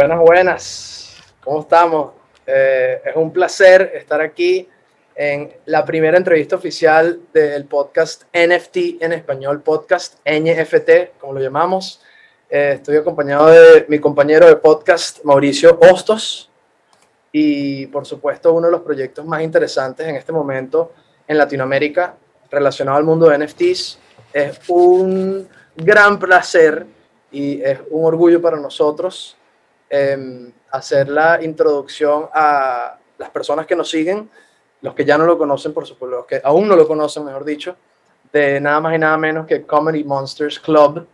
Buenas, buenas. ¿Cómo estamos? Eh, es un placer estar aquí en la primera entrevista oficial del podcast NFT en español, podcast NFT, como lo llamamos. Eh, estoy acompañado de mi compañero de podcast, Mauricio Hostos, y por supuesto uno de los proyectos más interesantes en este momento en Latinoamérica relacionado al mundo de NFTs. Es un gran placer y es un orgullo para nosotros eh, hacer la introducción a las personas que nos siguen, los que ya no lo conocen, por supuesto, los que aún no lo conocen, mejor dicho, de nada más y nada menos que Comedy Monsters Club.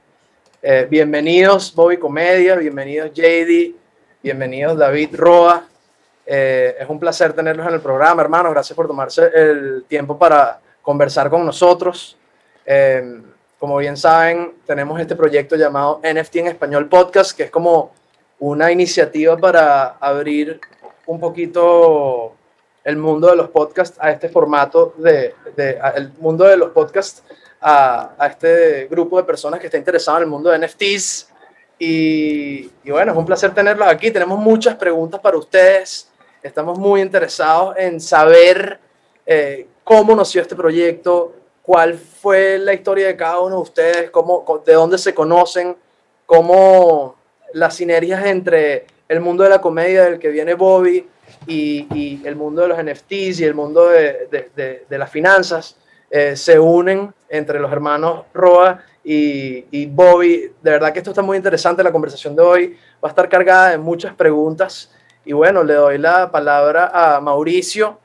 Eh, bienvenidos Bobby Comedia, bienvenidos JD, bienvenidos David Roa. Eh, es un placer tenerlos en el programa, hermanos. Gracias por tomarse el tiempo para conversar con nosotros. Eh, como bien saben, tenemos este proyecto llamado NFT en Español Podcast, que es como una iniciativa para abrir un poquito el mundo de los podcasts a este formato de, el mundo de los podcasts a, a, este grupo de personas que está interesado en el mundo de NFTs. Y, y, bueno, es un placer tenerlos aquí. Tenemos muchas preguntas para ustedes. Estamos muy interesados en saber eh, cómo nació este proyecto, cuál fue la historia de cada uno de ustedes, cómo, de dónde se conocen, cómo las sinergias entre el mundo de la comedia del que viene Bobby y, el mundo de los NFTs y el mundo de, de, las finanzas eh, se unen entre los hermanos Roa y, Bobby. De verdad que esto está muy interesante. La conversación de hoy va a estar cargada de muchas preguntas. Y bueno, le doy la palabra a Mauricio,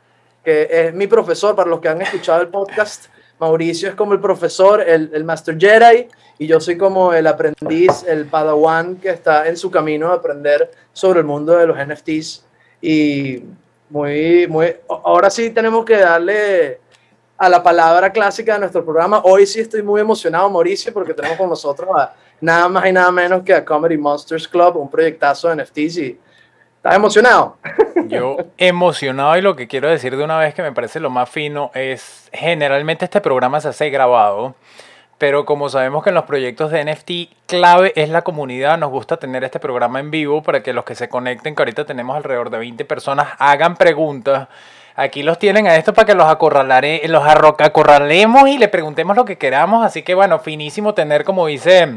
que es mi profesor, para los que han escuchado el podcast. Mauricio es como el profesor, el, el Master Jedi, y yo soy como el aprendiz, el Padawan que está en su camino de aprender sobre el mundo de los NFTs. Y muy, muy, ahora sí tenemos que darle a la palabra clásica de nuestro programa. Hoy sí estoy muy emocionado, Mauricio, porque tenemos con nosotros a nada más y nada menos que a Comedy Monsters Club, un proyectazo de NFTs. Y ¿Estás emocionado? Yo emocionado y lo que quiero decir de una vez que me parece lo más fino es generalmente este programa se hace grabado, pero como sabemos que en los proyectos de NFT clave es la comunidad, nos gusta tener este programa en vivo para que los que se conecten, que ahorita tenemos alrededor de 20 personas, hagan preguntas. Aquí los tienen a esto para que los acorralaré, los acorralemos y le preguntemos lo que queramos. Así que bueno, finísimo tener, como dice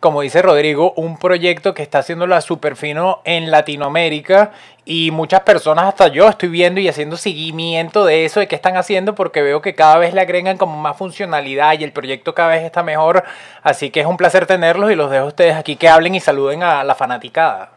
como dice Rodrigo, un proyecto que está haciéndolo súper fino en Latinoamérica y muchas personas, hasta yo, estoy viendo y haciendo seguimiento de eso, de qué están haciendo, porque veo que cada vez le agregan como más funcionalidad y el proyecto cada vez está mejor. Así que es un placer tenerlos y los dejo a ustedes aquí que hablen y saluden a la fanaticada.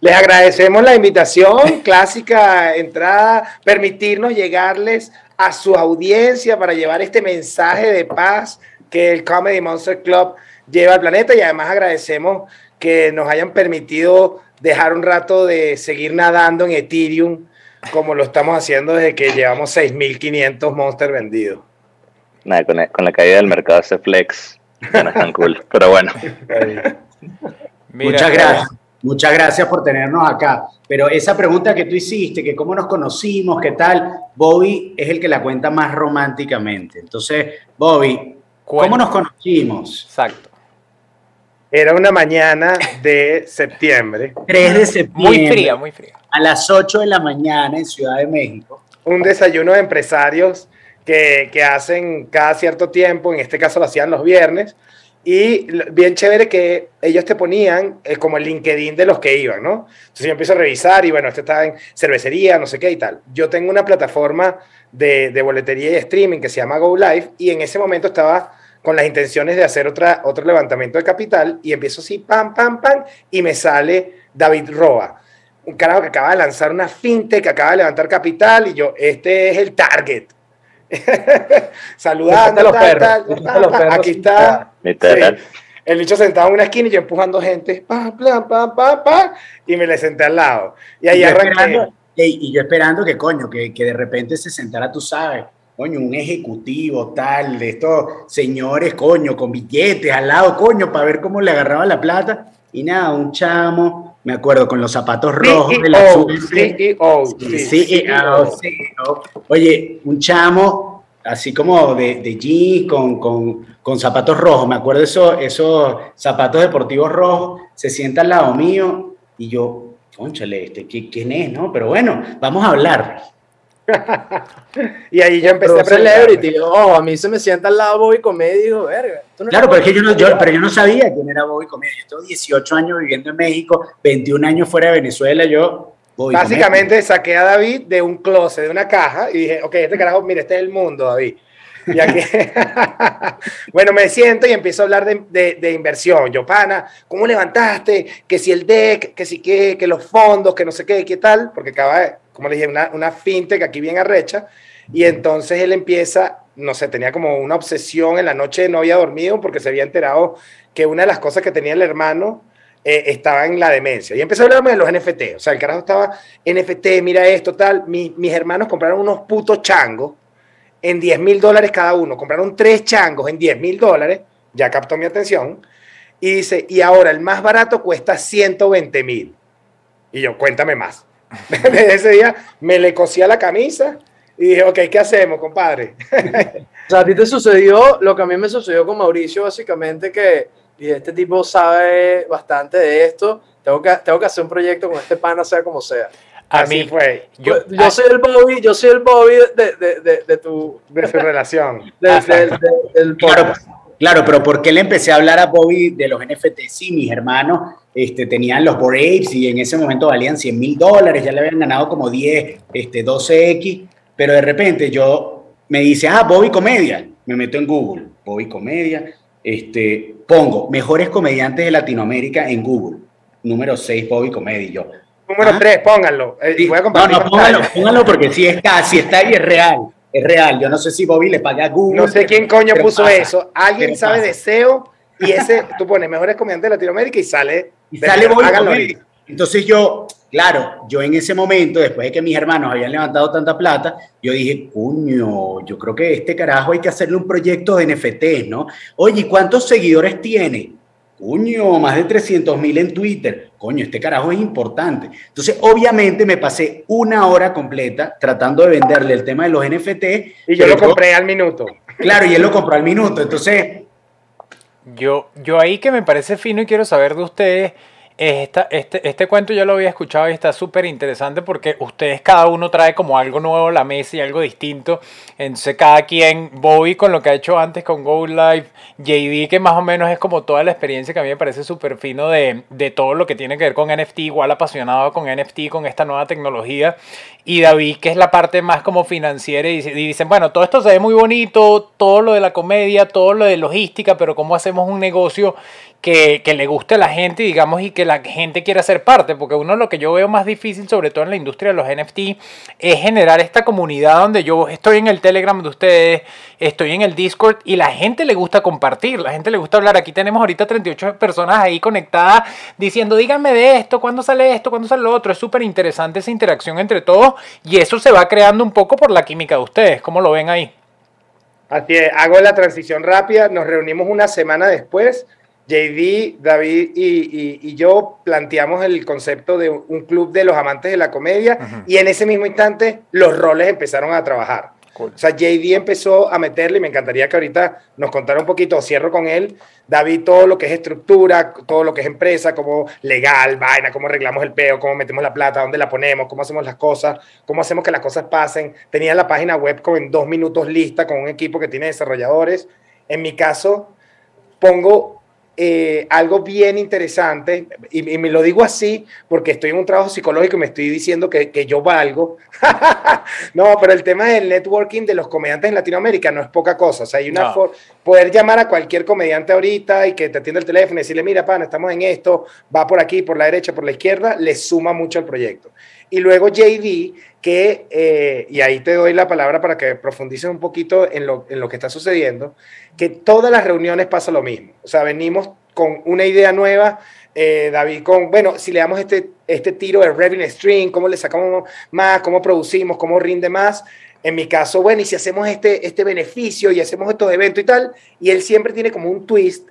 Les agradecemos la invitación, clásica entrada, permitirnos llegarles a su audiencia para llevar este mensaje de paz que el Comedy Monster Club lleva al planeta y además agradecemos que nos hayan permitido dejar un rato de seguir nadando en Ethereum como lo estamos haciendo desde que llevamos 6.500 Monster vendidos. Nada, con, la, con la caída del mercado ese flex ya no es tan cool, pero bueno. Mira, Muchas gracias. Muchas gracias por tenernos acá. Pero esa pregunta que tú hiciste, que cómo nos conocimos, qué tal, Bobby es el que la cuenta más románticamente. Entonces, Bobby, ¿cómo nos conocimos? Exacto. Era una mañana de septiembre. 3 de septiembre. Muy fría, muy fría. A las 8 de la mañana en Ciudad de México. Un desayuno de empresarios que, que hacen cada cierto tiempo, en este caso lo hacían los viernes, y bien chévere que ellos te ponían eh, como el LinkedIn de los que iban, ¿no? Entonces yo empiezo a revisar y bueno, este está en cervecería, no sé qué y tal. Yo tengo una plataforma de, de boletería y streaming que se llama Go Live y en ese momento estaba con las intenciones de hacer otra, otro levantamiento de capital y empiezo así, pam, pam, pam, y me sale David Roa, un carajo que acaba de lanzar una fintech, que acaba de levantar capital y yo, este es el target. Saludando, los tal, perros, tal, los perros, aquí está. Sí. El bicho sentado en una esquina y yo empujando gente, pa, pa, pa, pa, pa, y me le senté al lado. Y ahí Y yo esperando, y yo esperando que, coño, que, que de repente se sentara, tú sabes, coño, un ejecutivo tal, de estos señores, coño, con billetes al lado, coño, para ver cómo le agarraba la plata. Y nada, un chamo, me acuerdo, con los zapatos rojos de la CEO, azul. CEO, Sí, sí, CEO. Oye, un chamo así como de, de jeans con, con, con, zapatos rojos. Me acuerdo esos, esos zapatos deportivos rojos. Se sienta al lado mío y yo, conchale, este, ¿quién es? No, pero bueno, vamos a hablar. y ahí yo empecé a celebrity. Oh, a mí se me sienta al lado Bobby Comedia y digo, verga. claro, pero es que yo no, yo, pero yo no sabía quién era Bobby Comedia. Yo tengo 18 años viviendo en México, 21 años fuera de Venezuela. Yo Básicamente saqué a David de un closet, de una caja, y dije, ok, este carajo, mire, este es el mundo, David. Y aquí, bueno, me siento y empiezo a hablar de, de, inversión. Yo, pana, ¿cómo levantaste? Que si el deck, que si qué, que los fondos, que no sé qué, qué tal, porque acaba, como le dije, una, una fintech aquí bien arrecha. Y entonces él empieza, no sé, tenía como una obsesión en la noche, no había dormido porque se había enterado que una de las cosas que tenía el hermano eh, estaba en la demencia. Y empezó a hablarme de los NFT. O sea, el carajo estaba, NFT, mira esto, tal. mis hermanos compraron unos putos changos en 10 mil dólares cada uno. Compraron tres changos en 10 mil dólares. Ya captó mi atención. Y dice, y ahora el más barato cuesta 120 mil. Y yo, cuéntame más. Ese día me le cosía la camisa y dije, ok, ¿qué hacemos, compadre? o sea, a ti te sucedió lo que a mí me sucedió con Mauricio, básicamente, que y este tipo sabe bastante de esto, tengo que, tengo que hacer un proyecto con este pana, sea como sea. A Así mí fue. Yo, yo soy el Bobby, yo soy el Bobby de, de, de, de tu... De su relación. del claro, claro, pero ¿por qué le empecé a hablar a Bobby de los NFT? Sí, mis hermanos este, tenían los Boraves y en ese momento valían 100 mil dólares, ya le habían ganado como 10, este, 12X, pero de repente yo me dice, ah, Bobby Comedia, me meto en Google, Bobby Comedia, este, pongo mejores comediantes de Latinoamérica en Google. Número 6, Bobby Comedy. Yo, Número 3, ah. pónganlo. Eh, no, no, pónganlo, pónganlo porque si es casi, está ahí, es real. Es real. Yo no sé si Bobby le paga a Google. No sé quién coño puso eso. Alguien sabe de SEO y ese, tú pones mejores comediantes de Latinoamérica y sale. Y sale Bobby Entonces yo, claro, yo en ese momento, después de que mis hermanos habían levantado tanta plata, yo dije, cuño, yo creo que este carajo hay que hacerle un proyecto de NFT, ¿no? Oye, ¿cuántos seguidores tiene? Cuño, más de 300 mil en Twitter. Coño, este carajo es importante. Entonces, obviamente me pasé una hora completa tratando de venderle el tema de los NFT. Y yo lo compré al minuto. Claro, y él lo compró al minuto. Entonces... Yo, yo ahí que me parece fino y quiero saber de ustedes este, este cuento yo lo había escuchado y está súper interesante porque ustedes cada uno trae como algo nuevo a la mesa y algo distinto. Entonces cada quien, Bobby con lo que ha hecho antes con Go Live, JD que más o menos es como toda la experiencia que a mí me parece súper fino de, de todo lo que tiene que ver con NFT, igual apasionado con NFT, con esta nueva tecnología. Y David que es la parte más como financiera y, dicen, bueno, todo esto se ve muy bonito, todo lo de la comedia, todo lo de logística, pero ¿cómo hacemos un negocio que, le guste a la gente, digamos, y que la gente quiera ser parte, porque uno lo que yo veo más difícil, sobre todo en la industria de los NFT, es generar esta comunidad donde yo estoy en el Telegram de ustedes, estoy en el Discord y la gente le gusta compartir, la gente le gusta hablar. Aquí tenemos ahorita 38 personas ahí conectadas diciendo, díganme de esto, cuándo sale esto, cuándo sale lo otro. Es súper interesante esa interacción entre todos y eso se va creando un poco por la química de ustedes. ¿Cómo lo ven ahí? Así es, hago la transición rápida, nos reunimos una semana después JD, David y, yo planteamos el concepto de un club de los amantes de la comedia y en ese mismo instante los roles empezaron a trabajar. O sea, JD empezó a meterle y me encantaría que ahorita nos contara un poquito, cierro con él, David, todo lo que es estructura, todo lo que es empresa, como legal, vaina, cómo arreglamos el peo, cómo metemos la plata, dónde la ponemos, cómo hacemos las cosas, cómo hacemos que las cosas pasen. Tenía la página web como en dos minutos lista con un equipo que tiene desarrolladores. En mi caso, pongo eh, algo bien interesante, y, me lo digo así porque estoy en un trabajo psicológico y me estoy diciendo que, que yo valgo. no, pero el tema del networking de los comediantes en Latinoamérica no es poca cosa. O sea, hay una poder llamar a cualquier comediante ahorita y que te atienda el teléfono y decirle, mira, pan, estamos en esto, va por aquí, por la derecha, por la izquierda, le suma mucho al proyecto. Y luego JD, que, eh, y ahí te doy la palabra para que profundices un poquito en lo, en lo que está sucediendo, que todas las reuniones pasa lo mismo. O sea, venimos con una idea nueva, eh, David, con, bueno, si le damos este, este tiro de revenue stream, cómo le sacamos más, cómo producimos, cómo rinde más. En mi caso, bueno, y si hacemos este, este beneficio y hacemos estos eventos y tal, y él siempre tiene como un twist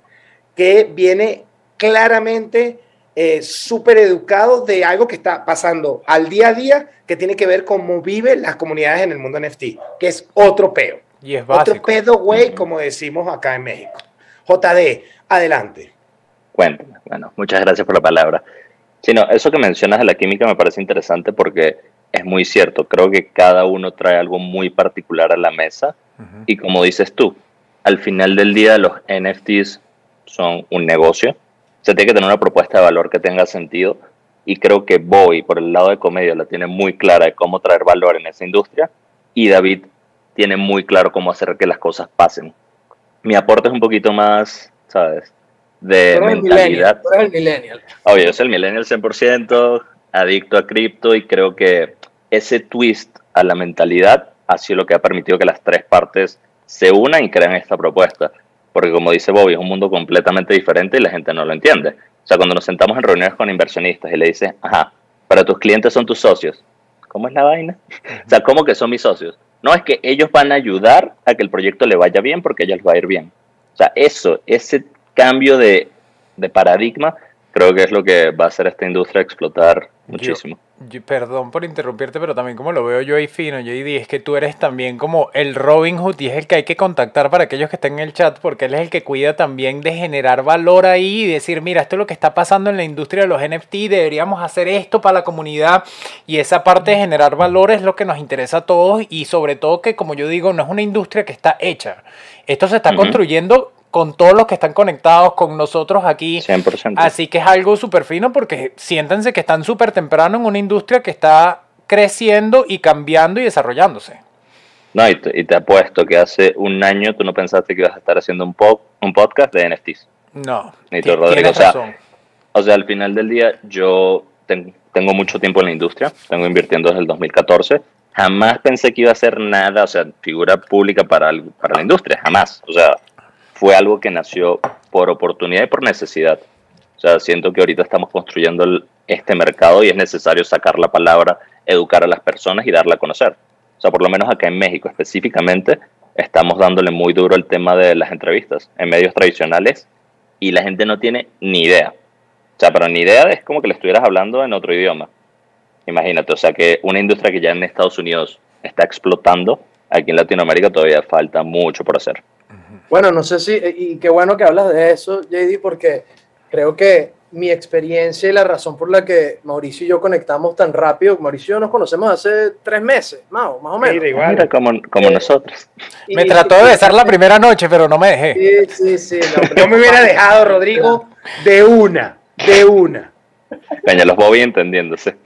que viene claramente eh, súper educado de algo que está pasando al día a día que tiene que ver cómo viven las comunidades en el mundo NFT, que es otro peo. Y es Otro pedo, güey, como decimos acá en México. JD, adelante. Cuéntame. Bueno, muchas gracias por la palabra. Sí, no, eso que mencionas de la química me parece interesante porque es muy cierto. Creo que cada uno trae algo muy particular a la mesa y como dices tú, al final del día los NFTs son un negocio. Tiene que tener una propuesta de valor que tenga sentido y creo que Boy, por el lado de comedia, la tiene muy clara de cómo traer valor en esa industria y David tiene muy claro cómo hacer que las cosas pasen. Mi aporte es un poquito más, ¿sabes? De mentalidad. eres el millennial. Oye, yo soy el millennial 100%, adicto a cripto y creo que ese twist a la mentalidad ha sido lo que ha permitido que las tres partes se unan y crean esta propuesta. Porque como dice Bobby, es un mundo completamente diferente y la gente no lo entiende. O sea, cuando nos sentamos en reuniones con inversionistas y le dices, ajá, para tus clientes son tus socios. ¿Cómo es la vaina? O sea, ¿cómo que son mis socios? No, es que ellos van a ayudar a que el proyecto le vaya bien porque a ellos les va a ir bien. O sea, eso, ese cambio de, de paradigma, creo que es lo que va a hacer esta industria explotar muchísimo. Yo- perdón por interrumpirte, pero también como lo veo yo ahí fino, JD, es que tú eres también como el Robin Hood y es el que hay que contactar para aquellos que estén en el chat, porque él es el que cuida también de generar valor ahí y decir, mira, esto es lo que está pasando en la industria de los NFT, deberíamos hacer esto para la comunidad y esa parte de generar valor es lo que nos interesa a todos y sobre todo que, como yo digo, no es una industria que está hecha. Esto se está construyendo con todos los que están conectados, con nosotros aquí. 100%. Así que es algo súper fino porque siéntense que están súper temprano en una industria que está creciendo y cambiando y desarrollándose. No, y te, y te apuesto que hace un año tú no pensaste que ibas a estar haciendo un, po- un podcast de NFTs. No, Ni tú, Rodrigo, o sea, razón. O sea, al final del día, yo ten- tengo mucho tiempo en la industria, tengo invirtiendo desde el 2014. Jamás pensé que iba a hacer nada, o sea, figura pública para, el- para la industria, jamás. O sea, fue algo que nació por oportunidad y por necesidad. O sea, siento que ahorita estamos construyendo este mercado y es necesario sacar la palabra, educar a las personas y darla a conocer. O sea, por lo menos acá en México específicamente, estamos dándole muy duro el tema de las entrevistas en medios tradicionales y la gente no tiene ni idea. O sea, pero ni idea es como que le estuvieras hablando en otro idioma. Imagínate, o sea, que una industria que ya en Estados Unidos está explotando, aquí en Latinoamérica todavía falta mucho por hacer. Bueno, no sé si, y qué bueno que hablas de eso, JD, porque creo que mi experiencia y la razón por la que Mauricio y yo conectamos tan rápido, Mauricio y yo nos conocemos hace tres meses, más, o- más o menos. Mira, igual. Mira, como, como Eh, nosotros. Y- Me trató de besar la primera noche, pero no me dejé. Sí, sí, sí. no, Yo me hubiera dejado, Rodrigo, de una, de una. Coño, los Bobby entendiéndose.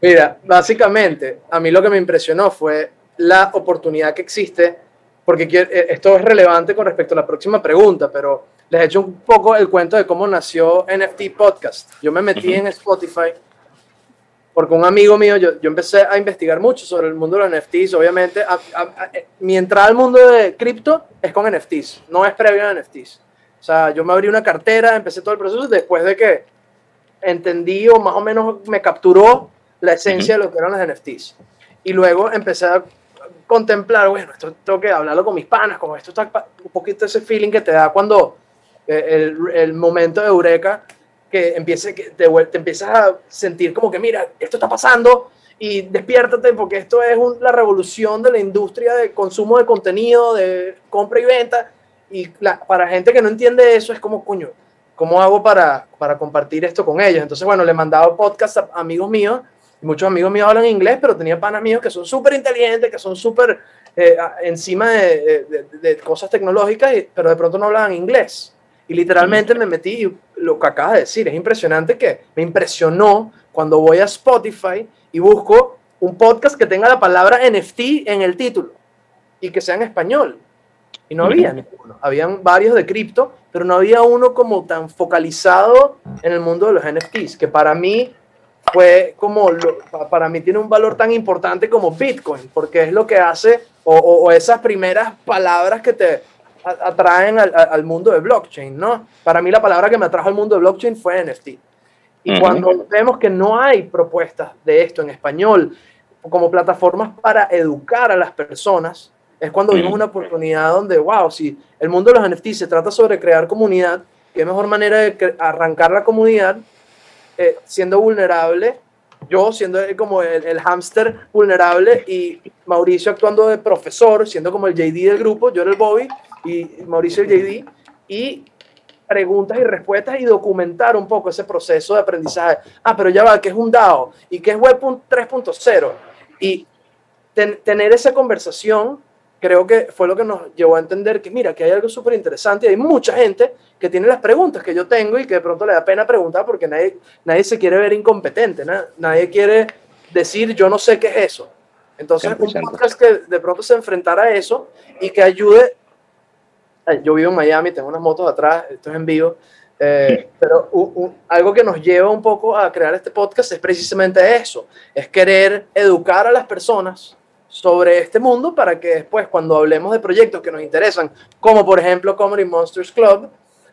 Mira, básicamente, a mí lo que me impresionó fue la oportunidad que existe, porque eh, esto es relevante con respecto a la próxima pregunta, pero les he hecho un poco el cuento de cómo nació NFT Podcast. Yo me metí Ujú. en Spotify porque un amigo mío, yo, yo empecé a investigar mucho sobre el mundo de los NFTs, obviamente, a- a- a- eh, mi entrada al mundo de cripto es con NFTs, no es previo a NFTs. O sea, yo me abrí una cartera, empecé todo el proceso después de que entendí o más o menos me capturó la esencia de lo que eran los NFTs. Y luego empecé a contemplar, bueno, esto tengo que hablarlo con mis panas, como esto está un poquito ese feeling que te da cuando eh, el, el momento de eureka, que, empiece, que te, te empiezas a sentir como que, mira, esto está pasando y despiértate porque esto es un- la revolución de la industria de consumo de contenido, de compra y venta. Y la- para gente que no entiende eso es como, coño, ¿cómo hago para, para compartir esto con ellos? Entonces, bueno, le mandaba podcast a amigos míos, muchos amigos míos hablan inglés, pero tenía panas míos que son súper inteligentes, que son súper eh, encima de, de- de- de cosas tecnológicas, pero de pronto no hablaban inglés. Y literalmente me metí, y lo que acabas de decir, es impresionante que me impresionó cuando voy a Spotify y busco un podcast que tenga la palabra NFT en el título y que sea en español. Y no había ninguno. Habían varios de cripto, pero no había uno como tan focalizado en el mundo de los NFTs, que para mí fue como, lo- para mí tiene un valor tan importante como Bitcoin, porque es lo que hace, o, o- o esas primeras palabras que te atraen al, mundo de blockchain, ¿no? Para mí la palabra que me atrajo al mundo de blockchain fue NFT. Y cuando vemos que no hay propuestas de esto en español como plataformas para educar a las personas, es cuando vimos una oportunidad donde, wow, si el mundo de los NFT se trata sobre crear comunidad, qué mejor manera de arrancar la comunidad eh, siendo vulnerable yo siendo como el, el hámster vulnerable y Mauricio actuando de profesor, siendo como el JD del grupo, yo era el Bobby y Mauricio el JD, y preguntas y respuestas y documentar un poco ese proceso de aprendizaje. Ah, pero ya va, ¿qué es un DAO? ¿Y qué es Web 3.0? Y tener esa conversación creo que fue lo que nos llevó a entender que, mira, que hay algo súper interesante y hay mucha gente que tiene las preguntas que yo tengo y que de pronto le da pena preguntar porque nadie, nadie se quiere ver incompetente, nadie quiere decir yo no sé qué es eso. Entonces, un podcast que de pronto se enfrentara a eso y que ayude. Yo vivo en Miami, tengo unas motos atrás, esto es en vivo, eh, pero algo que nos lleva un poco a crear este podcast es precisamente eso, es querer educar a las personas sobre este mundo para que después cuando hablemos de proyectos que nos interesan, como por ejemplo Comedy Monsters Club,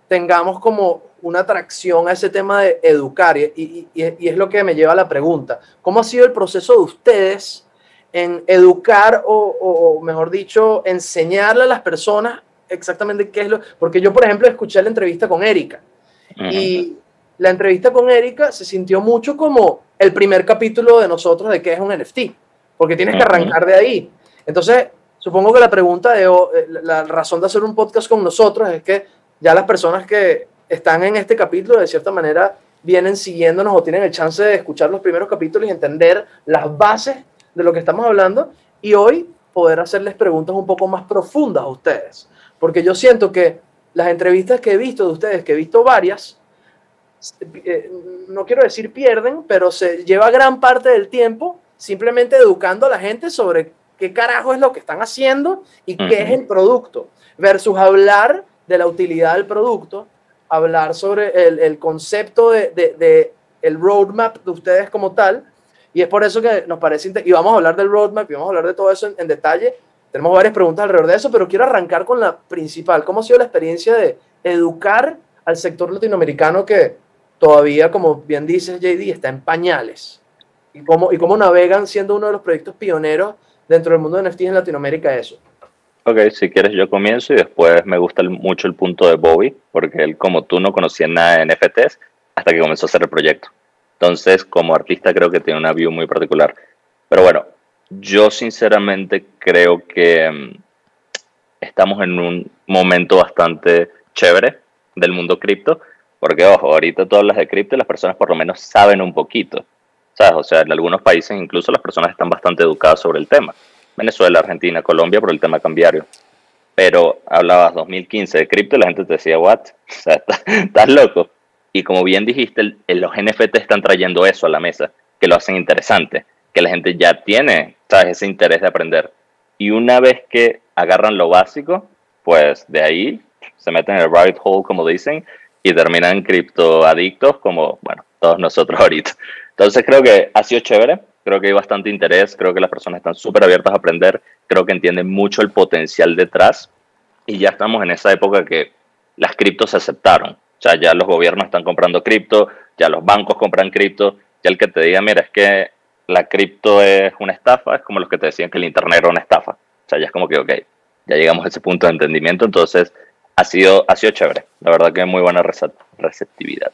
tengamos como una atracción a ese tema de educar. Y, es lo que me lleva a la pregunta, ¿cómo ha sido el proceso de ustedes en educar o, mejor dicho, enseñarle a las personas exactamente qué es lo... Porque yo, por ejemplo, escuché la entrevista con Erika. Y la entrevista con Erika se sintió mucho como el primer capítulo de nosotros de qué es un NFT porque tienes que arrancar de ahí. Entonces, supongo que la pregunta de eh, la razón de hacer un podcast con nosotros es que ya las personas que están en este capítulo, de cierta manera, vienen siguiéndonos o tienen el chance de escuchar los primeros capítulos y entender las bases de lo que estamos hablando y hoy poder hacerles preguntas un poco más profundas a ustedes. Porque yo siento que las entrevistas que he visto de ustedes, que he visto varias, eh, no quiero decir pierden, pero se lleva gran parte del tiempo simplemente educando a la gente sobre qué carajo es lo que están haciendo y qué es el producto, versus hablar de la utilidad del producto, hablar sobre el, concepto de, el roadmap de ustedes como tal. Y es por eso que nos parece, y vamos a hablar del roadmap y vamos a hablar de todo eso en, detalle. Tenemos varias preguntas alrededor de eso, pero quiero arrancar con la principal. ¿Cómo ha sido la experiencia de educar al sector latinoamericano que todavía, como bien dice JD, está en pañales? Y cómo, y cómo navegan siendo uno de los proyectos pioneros dentro del mundo de NFTs en Latinoamérica eso. Ok, si quieres yo comienzo y después me gusta mucho el punto de Bobby, porque él como tú no conocía nada de NFTs hasta que comenzó a hacer el proyecto. Entonces, como artista creo que tiene una view muy particular. Pero bueno, yo sinceramente creo que mm, estamos en un momento bastante chévere del mundo cripto, porque ojo, ahorita tú hablas de cripto y las personas por lo menos saben un poquito. O sea, en algunos países incluso las personas están bastante educadas sobre el tema. Venezuela, Argentina, Colombia por el tema cambiario. Pero hablabas 2015 de cripto y la gente te decía, ¿what? O sea, estás loco. Y como bien dijiste, los NFT están trayendo eso a la mesa, que lo hacen interesante, que la gente ya tiene ¿sabes? ese interés de aprender. Y una vez que agarran lo básico, pues de ahí se meten en el rabbit hole, como dicen, y terminan criptoadictos como, bueno, todos nosotros ahorita. Entonces creo que ha sido chévere, creo que hay bastante interés, creo que las personas están súper abiertas a aprender, creo que entienden mucho el potencial detrás y ya estamos en esa época que las criptos se aceptaron. O sea, ya los gobiernos están comprando cripto, ya los bancos compran cripto, ya el que te diga, mira, es que la cripto es una estafa, es como los que te decían que el Internet era una estafa. O sea, ya es como que, ok, ya llegamos a ese punto de entendimiento, entonces ha sido, ha sido chévere. La verdad que muy buena receptividad.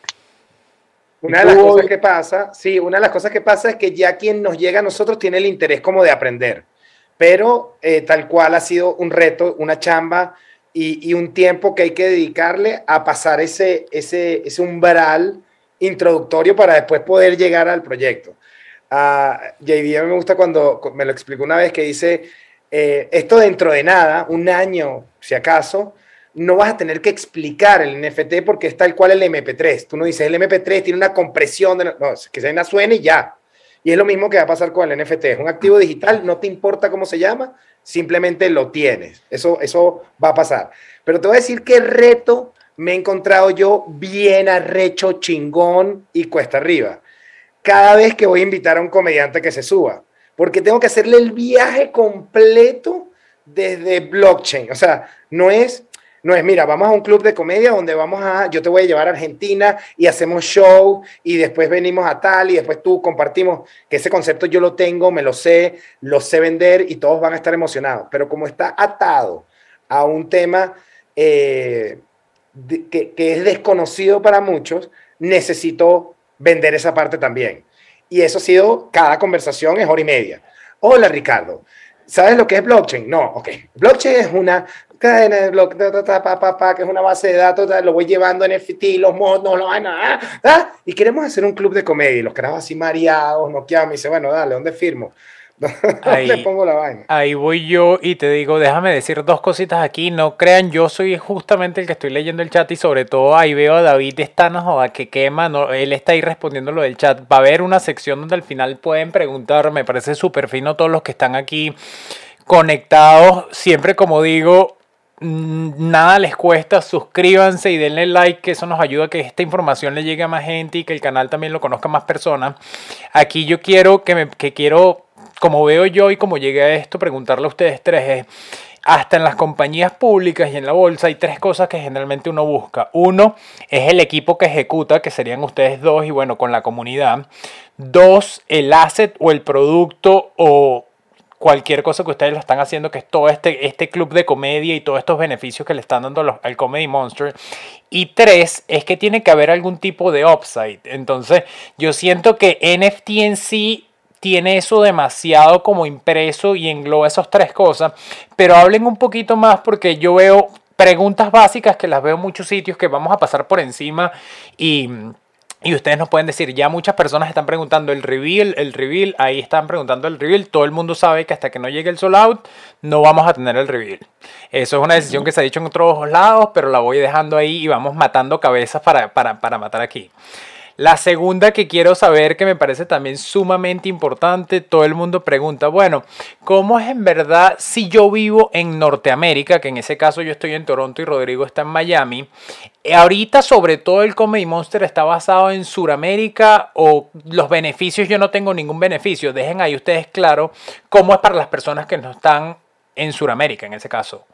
Una de las cosas que pasa, sí, una de las cosas que pasa es que ya quien nos llega a nosotros tiene el interés como de aprender, pero eh, tal cual ha sido un reto, una chamba y, un tiempo que hay que dedicarle a pasar ese, ese, ese umbral introductorio para después poder llegar al proyecto. Uh, JD me gusta cuando me lo explicó una vez que dice, eh, esto dentro de nada, un año si acaso, no vas a tener que explicar el NFT porque es tal cual el MP3. Tú no dices, el MP3 tiene una compresión, de, no, que se suene y ya. Y es lo mismo que va a pasar con el NFT. Es un activo digital, no te importa cómo se llama, simplemente lo tienes. Eso, eso va a pasar. Pero te voy a decir qué reto me he encontrado yo bien arrecho, chingón y cuesta arriba. Cada vez que voy a invitar a un comediante que se suba, porque tengo que hacerle el viaje completo desde blockchain. O sea, no es no es, mira, vamos a un club de comedia donde vamos a, yo te voy a llevar a Argentina y hacemos show y después venimos a tal y después tú compartimos, que ese concepto yo lo tengo, me lo sé, lo sé vender y todos van a estar emocionados. Pero como está atado a un tema eh, que, que es desconocido para muchos, necesito vender esa parte también. Y eso ha sido, cada conversación es hora y media. Hola Ricardo, ¿sabes lo que es blockchain? No, ok. Blockchain es una de bloques, que es una base de datos, lo voy llevando en FT, los modos, lo van a... Y queremos hacer un club de comedia. Y los carajos así mareados, noqueados, me dice, bueno, dale, ¿dónde firmo? ahí, pongo la vaina? Ahí voy yo y te digo, déjame decir dos cositas aquí. No crean, yo soy justamente el que estoy leyendo el chat y sobre todo ahí veo a David Estanos o a que quema. No, él está ahí respondiendo lo del chat. Va a haber una sección donde al final pueden preguntar. Me parece súper fino todos los que están aquí conectados. Siempre, como digo, nada les cuesta, suscríbanse y denle like, que eso nos ayuda a que esta información le llegue a más gente y que el canal también lo conozca más personas. Aquí yo quiero que me que quiero como veo yo y como llegué a esto, preguntarle a ustedes tres es, hasta en las compañías públicas y en la bolsa hay tres cosas que generalmente uno busca. Uno es el equipo que ejecuta, que serían ustedes dos y bueno, con la comunidad. Dos, el asset o el producto o cualquier cosa que ustedes lo están haciendo, que es todo este, este club de comedia y todos estos beneficios que le están dando al Comedy Monster. Y tres, es que tiene que haber algún tipo de upside. Entonces, yo siento que NFT en sí tiene eso demasiado como impreso y engloba esas tres cosas, pero hablen un poquito más porque yo veo preguntas básicas que las veo en muchos sitios que vamos a pasar por encima y... Y ustedes nos pueden decir, ya muchas personas están preguntando el reveal, el reveal, ahí están preguntando el reveal. Todo el mundo sabe que hasta que no llegue el sold out, no vamos a tener el reveal. Eso es una decisión que se ha dicho en otros lados, pero la voy dejando ahí y vamos matando cabezas para, para, para matar aquí. La segunda que quiero saber, que me parece también sumamente importante, todo el mundo pregunta, bueno, ¿cómo es en verdad si yo vivo en Norteamérica, que en ese caso yo estoy en Toronto y Rodrigo está en Miami? Eh, ahorita sobre todo el Comedy Monster está basado en Sudamérica o los beneficios yo no tengo ningún beneficio. Dejen ahí ustedes claro cómo es para las personas que no están en Sudamérica en ese caso.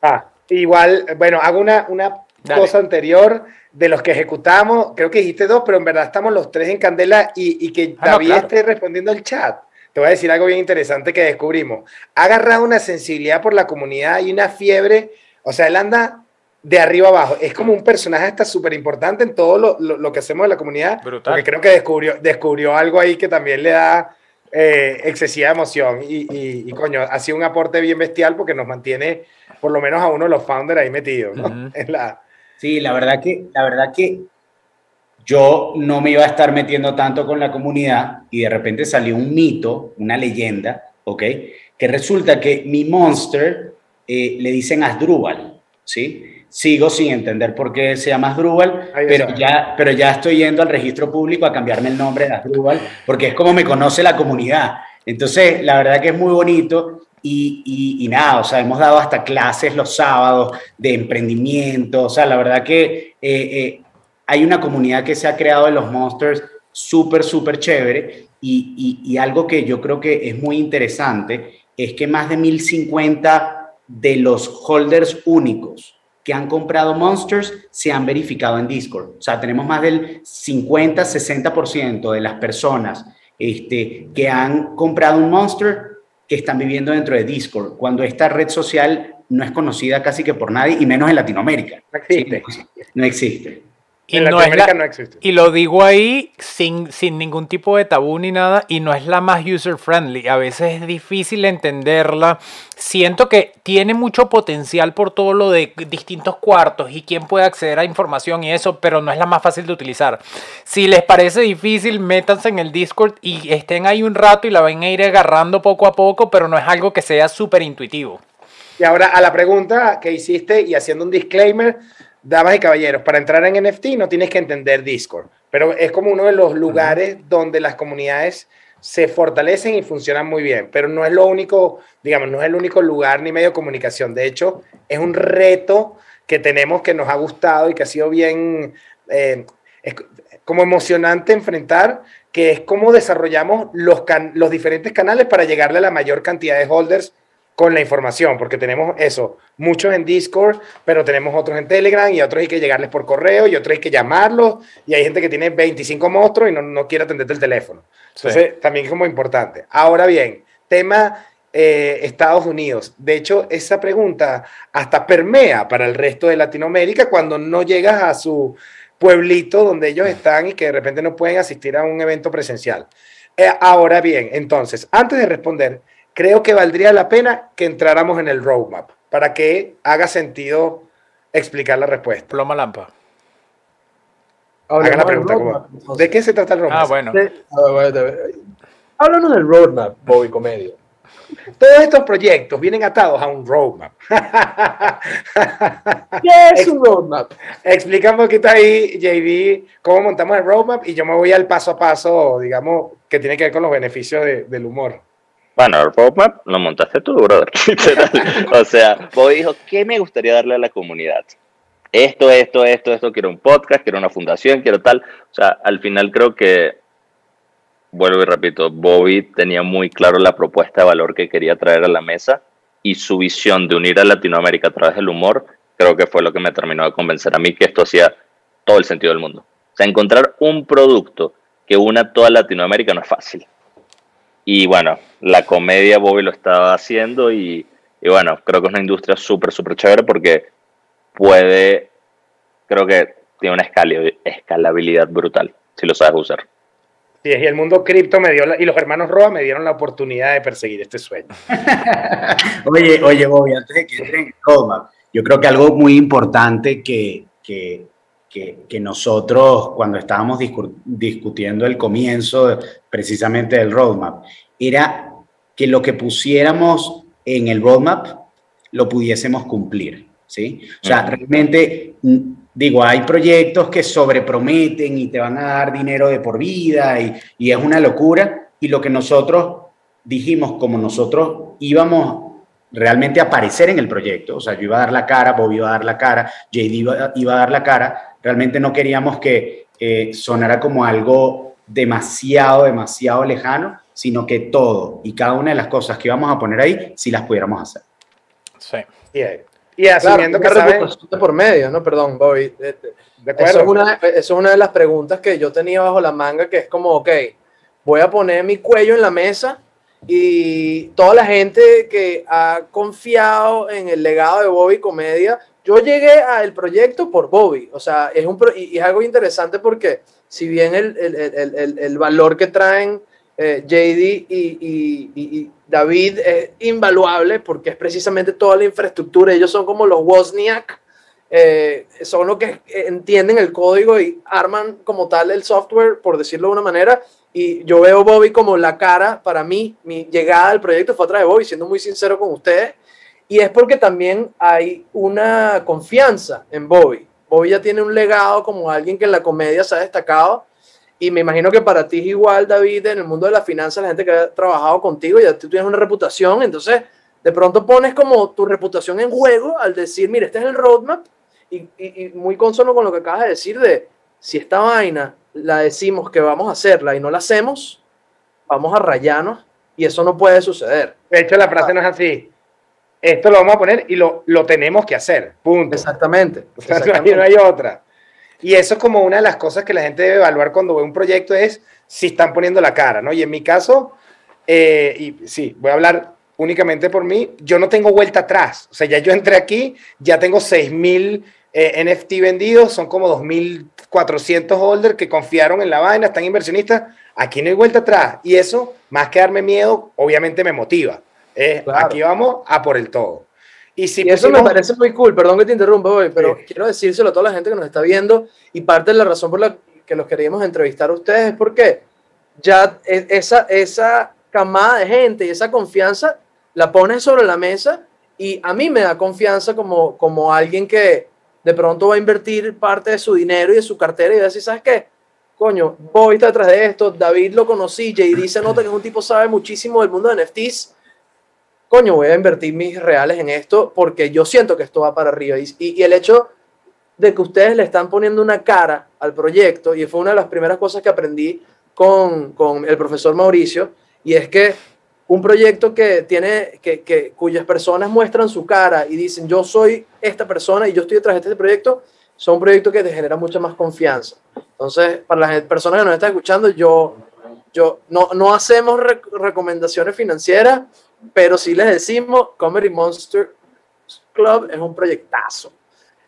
Ah, igual, bueno, hago una, una cosa anterior de los que ejecutamos, creo que dijiste dos, pero en verdad estamos los tres en candela y, que ah, David esté respondiendo al chat. Te voy a decir algo bien interesante que descubrimos. Ha agarrado una sensibilidad por la comunidad y una fiebre. O sea, él anda de arriba abajo. Es como un personaje está súper importante en todo lo, lo, que hacemos en la comunidad. Brutal. Porque creo que descubrió, descubrió algo ahí que también le da eh, excesiva emoción. Y, y, coño, ha sido un aporte bien bestial porque nos mantiene, por lo menos a uno de los founders ahí metidos, ¿no? en la, Sí, la verdad que, la verdad que yo no me iba a estar metiendo tanto con la comunidad y de repente salió un mito, una leyenda, ¿ok? Que resulta que mi monster eh, le dicen Asdrúbal, ¿sí? Sigo sin entender por qué se llama Asdrúbal, pero ya, pero ya estoy yendo al registro público a cambiarme el nombre de Asdrúbal porque es como me conoce la comunidad. Entonces, la verdad que es muy bonito y, nada, o sea, hemos dado hasta clases los sábados de emprendimiento, o sea, la verdad que eh, eh, hay una comunidad que se ha creado de los Monsters súper, súper chévere y, y, algo que yo creo que es muy interesante es que más de 1050 de los holders únicos que han comprado Monsters se han verificado en Discord. O sea, tenemos más del 50-60% de las personas este, que han comprado un Monster que están viviendo dentro de Discord, cuando esta red social no es conocida casi que por nadie, y menos en Latinoamérica. No existe. No existe. Y, no existe. y lo digo ahí sin, sin ningún tipo de tabú ni nada, y no es la más user friendly. A veces es difícil entenderla. Siento que tiene mucho potencial por todo lo de distintos cuartos y quién puede acceder a información y eso, pero no es la más fácil de utilizar. Si les parece difícil, métanse en el Discord y estén ahí un rato y la van a ir agarrando poco a poco, pero no es algo que sea súper intuitivo. Y ahora a la pregunta que hiciste y haciendo un disclaimer, damas y caballeros, para entrar en NFT no tienes que entender Discord, pero es como uno de los lugares donde las comunidades se fortalecen y funcionan muy bien, pero no es lo único, digamos, no es el único lugar ni medio de comunicación. De hecho, es un reto que tenemos que nos ha gustado y que ha sido bien, eh, como emocionante enfrentar, que es cómo desarrollamos los, los diferentes canales para llegarle a la mayor cantidad de holders con la información, porque tenemos eso, muchos en Discord, pero tenemos otros en Telegram y otros hay que llegarles por correo y otros hay que llamarlos y hay gente que tiene 25 monstruos y no, no quiere atenderte el teléfono. Entonces, también es como importante. Ahora bien, tema eh, Estados Unidos. De hecho, esa pregunta hasta permea para el resto de Latinoamérica cuando no llegas a su pueblito donde ellos están y que de repente no pueden asistir a un evento presencial. Eh, ahora bien, entonces, antes de responder, creo que valdría la pena que entráramos en el roadmap para que haga sentido explicar la respuesta. Ploma lampa. Haga la pregunta. ¿De qué se trata el roadmap? Ah, bueno. Háblanos del roadmap, Bobby Comedia. Todos estos proyectos vienen atados a un roadmap. ¿Qué es un roadmap? Explica un poquito ahí, JD, cómo montamos el roadmap y yo me voy al paso a paso, digamos, que tiene que ver con los beneficios de- del humor. Bueno, el roadmap lo montaste tú, brother. literal. o sea, vos dijo, ¿qué me gustaría darle a la comunidad? Esto, esto, esto, esto, quiero un podcast, quiero una fundación, quiero tal. O sea, al final creo que, vuelvo y repito, Bobby tenía muy claro la propuesta de valor que quería traer a la mesa y su visión de unir a Latinoamérica a través del humor, creo que fue lo que me terminó de convencer a mí que esto hacía todo el sentido del mundo. O sea, encontrar un producto que una toda Latinoamérica no es fácil. Y bueno, la comedia Bobby lo estaba haciendo y, y bueno, creo que es una industria súper, súper chévere porque puede, creo que tiene una escalabilidad brutal si lo sabes usar. Sí, y el mundo cripto me dio la- y los hermanos Roa me dieron la oportunidad de perseguir este sueño. Oye, oye, Bobby, antes de que entre en yo creo que algo muy importante que, que, que, que nosotros, cuando estábamos discu- discutiendo el comienzo precisamente del roadmap, era que lo que pusiéramos en el roadmap lo pudiésemos cumplir, ¿sí? O sea, realmente, mm, digo, hay proyectos que sobreprometen y te van a dar dinero de por vida y, y es una locura, y lo que nosotros dijimos, como nosotros íbamos realmente a aparecer en el proyecto, o sea, yo iba a dar la cara, Bobby iba a dar la cara, JD iba, iba a dar la cara, realmente no queríamos que eh, sonara como algo demasiado, demasiado lejano, sino que todo y cada una de las cosas que íbamos a poner ahí, sí las pudiéramos hacer. Sí. Y, y asumiendo Claro, que saben, por medio, ¿no? Perdón, Bobby. Eh, eh, de Eso acuerdo, es, una, eso es una de las preguntas que yo tenía bajo la manga, que es como, ok, voy a poner mi cuello en la mesa y toda la gente que ha confiado en el legado de Bobby Comedia, yo llegué al proyecto por Bobby, o sea, es, un, pro- y, y es algo interesante porque si bien el, el- el- el- valor que traen eh, JD y- y- y David es invaluable porque es precisamente toda la infraestructura, ellos son como los Wozniak, eh, son los que entienden el código y arman como tal el software, por decirlo de una manera. Y yo veo Bobby como la cara, para mí, mi llegada al proyecto fue a través de Bobby, siendo muy sincero con ustedes. Y es porque también hay una confianza en Bobby. Bobby ya tiene un legado como alguien que en la comedia se ha destacado. Y me imagino que para ti es igual, David, en el mundo de las finanzas, la gente que ha trabajado contigo, ya tú tienes una reputación. Entonces, de pronto pones como tu reputación en juego al decir, mire, este es el roadmap y, y- y muy consono con lo que acabas de decir de si esta vaina la decimos que vamos a hacerla y no la hacemos, vamos a rayarnos y eso no puede suceder. de hecho la frase no es así. Esto lo vamos a poner y lo, lo tenemos que hacer, punto. Exactamente. O sea, no hay- no hay otra. Y eso es como una de las cosas que la gente debe evaluar cuando ve un proyecto es si están poniendo la cara, ¿no? Y en mi caso, eh, y sí, voy a hablar únicamente por mí, yo no tengo vuelta atrás. O sea, ya yo entré aquí, ya tengo 6.000 eh, NFT vendidos, son como 2.400 holders que confiaron en la vaina, están inversionistas. Aquí no hay vuelta atrás. Y eso, más que darme miedo, obviamente me motiva. Claro. Aquí vamos a por el todo. Y si Y eso me parece muy cool, perdón que te interrumpa hoy, pero Sí. quiero decírselo a toda la gente que nos está viendo y parte de la razón por la que los queríamos entrevistar a ustedes es porque ya e- esa, esa camada de gente y esa confianza la pones sobre la mesa y a mí me da confianza como, como alguien que de pronto va a invertir parte de su dinero y de su cartera y va a decir, ¿sabes qué? Coño, está detrás de esto, David lo conocí, JD se nota que es un tipo sabe muchísimo del mundo de NFTs coño, voy a invertir mis reales en esto porque yo siento que esto va para arriba. Y, el hecho de que ustedes le están poniendo una cara al proyecto, y fue una de las primeras cosas que aprendí con, con el profesor Mauricio, y es que un proyecto que tiene, que, que, cuyas personas muestran su cara y dicen, yo soy esta persona y yo estoy detrás de este proyecto, son proyectos que te generan mucha más confianza. Entonces, para las personas que nos están escuchando, yo, yo no, no hacemos re- recomendaciones financieras, pero sí les decimos, Comedy Monster Club es un proyectazo.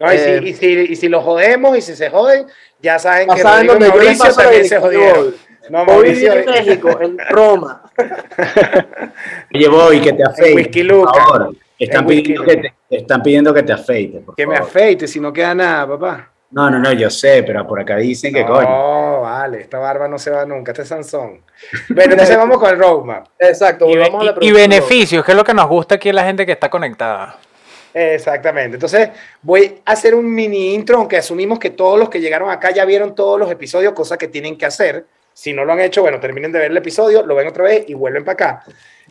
No, y, si, Eh, y, si, y si los jodemos y si se joden, ya saben que saben Rodrigo Mauricio también se jodieron. No, Mauricio, en México, en Roma. Oye, voy, que te afeites. Whisky por Luca. favor. Están pidiendo, que te, están pidiendo que te afeites. que me afeite si no queda nada, papá. No, no, no, yo sé, pero por acá dicen que no, coño. vale, esta barba no se va nunca, este es Sansón. Bueno, entonces vamos con el roadmap. Exacto, Y, volvamos a la y- beneficios, que es lo que nos gusta aquí a la gente que está conectada. Exactamente. Entonces, voy a hacer un mini intro, aunque asumimos que todos los que llegaron acá ya vieron todos los episodios, cosa que tienen que hacer. Si no lo han hecho, bueno, terminen de ver el episodio, lo ven otra vez y vuelven para acá.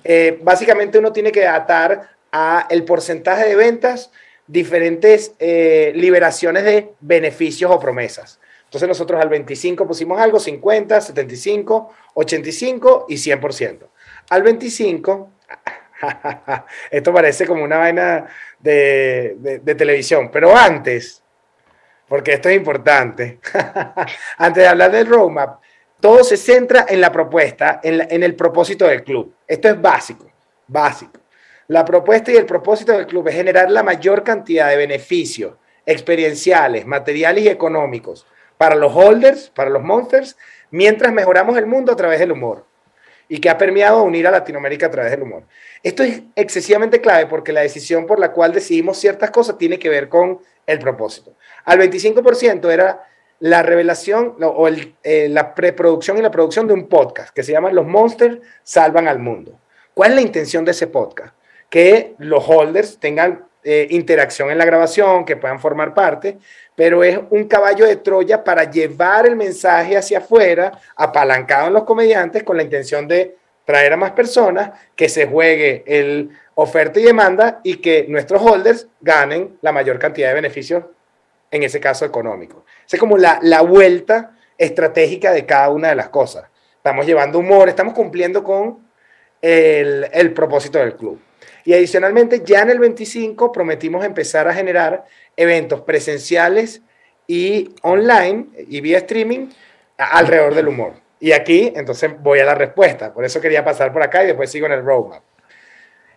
Eh, básicamente uno tiene que atar a el porcentaje de ventas diferentes eh, liberaciones de beneficios o promesas. Entonces nosotros al 25 pusimos algo, 50, 75, 85 y 100%. Al 25, esto parece como una vaina de, de- televisión, pero antes, porque esto es importante, antes de hablar del roadmap, todo se centra en la propuesta, en, en el propósito del club. Esto es básico, básico. La propuesta y el propósito del club es generar la mayor cantidad de beneficios experienciales, materiales y económicos para los holders, para los monsters, mientras mejoramos el mundo a través del humor y que ha permeado unir a Latinoamérica a través del humor. Esto es excesivamente clave porque la decisión por la cual decidimos ciertas cosas tiene que ver con el propósito. Al 25% era la revelación o eh, la preproducción y la producción de un podcast que se llama Los Monsters Salvan al Mundo. ¿Cuál es la intención de ese podcast? Que los holders tengan eh, interacción en la grabación, que puedan formar parte, pero es un caballo de Troya para llevar el mensaje hacia afuera, apalancado en los comediantes, con la intención de traer a más personas, que se juegue el oferta y demanda y que nuestros holders ganen la mayor cantidad de beneficios, en ese caso económico. Esa es como la, la vuelta estratégica de cada una de las cosas. Estamos llevando humor, estamos cumpliendo con el, el propósito del club. Y adicionalmente, ya en el 25 prometimos empezar a generar eventos presenciales y online y vía streaming alrededor del humor. Y aquí, entonces, voy a la respuesta. Por eso quería pasar por acá y después sigo en el roadmap.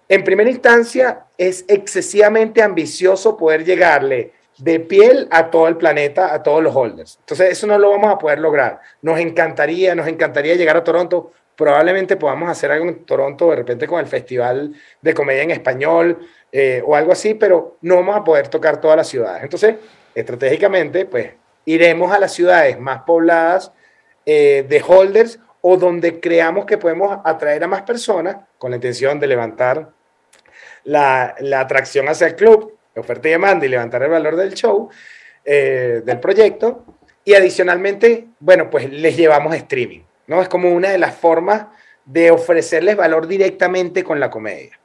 En primera instancia, es excesivamente ambicioso poder llegarle de piel a todo el planeta, a todos los holders. Entonces, eso no lo vamos a poder lograr. Nos encantaría, nos encantaría llegar a Toronto. Probablemente podamos hacer algo en Toronto de repente con el Festival de Comedia en Español eh, o algo así, pero no vamos a poder tocar todas las ciudades. Entonces, estratégicamente, pues iremos a las ciudades más pobladas eh, de holders o donde creamos que podemos atraer a más personas con la intención de levantar la, atracción hacia el club, oferta y demanda y levantar el valor del show, eh, del proyecto. Y adicionalmente, bueno, pues les llevamos streaming, ¿no? Es como una de las formas de ofrecerles valor directamente con la comedia.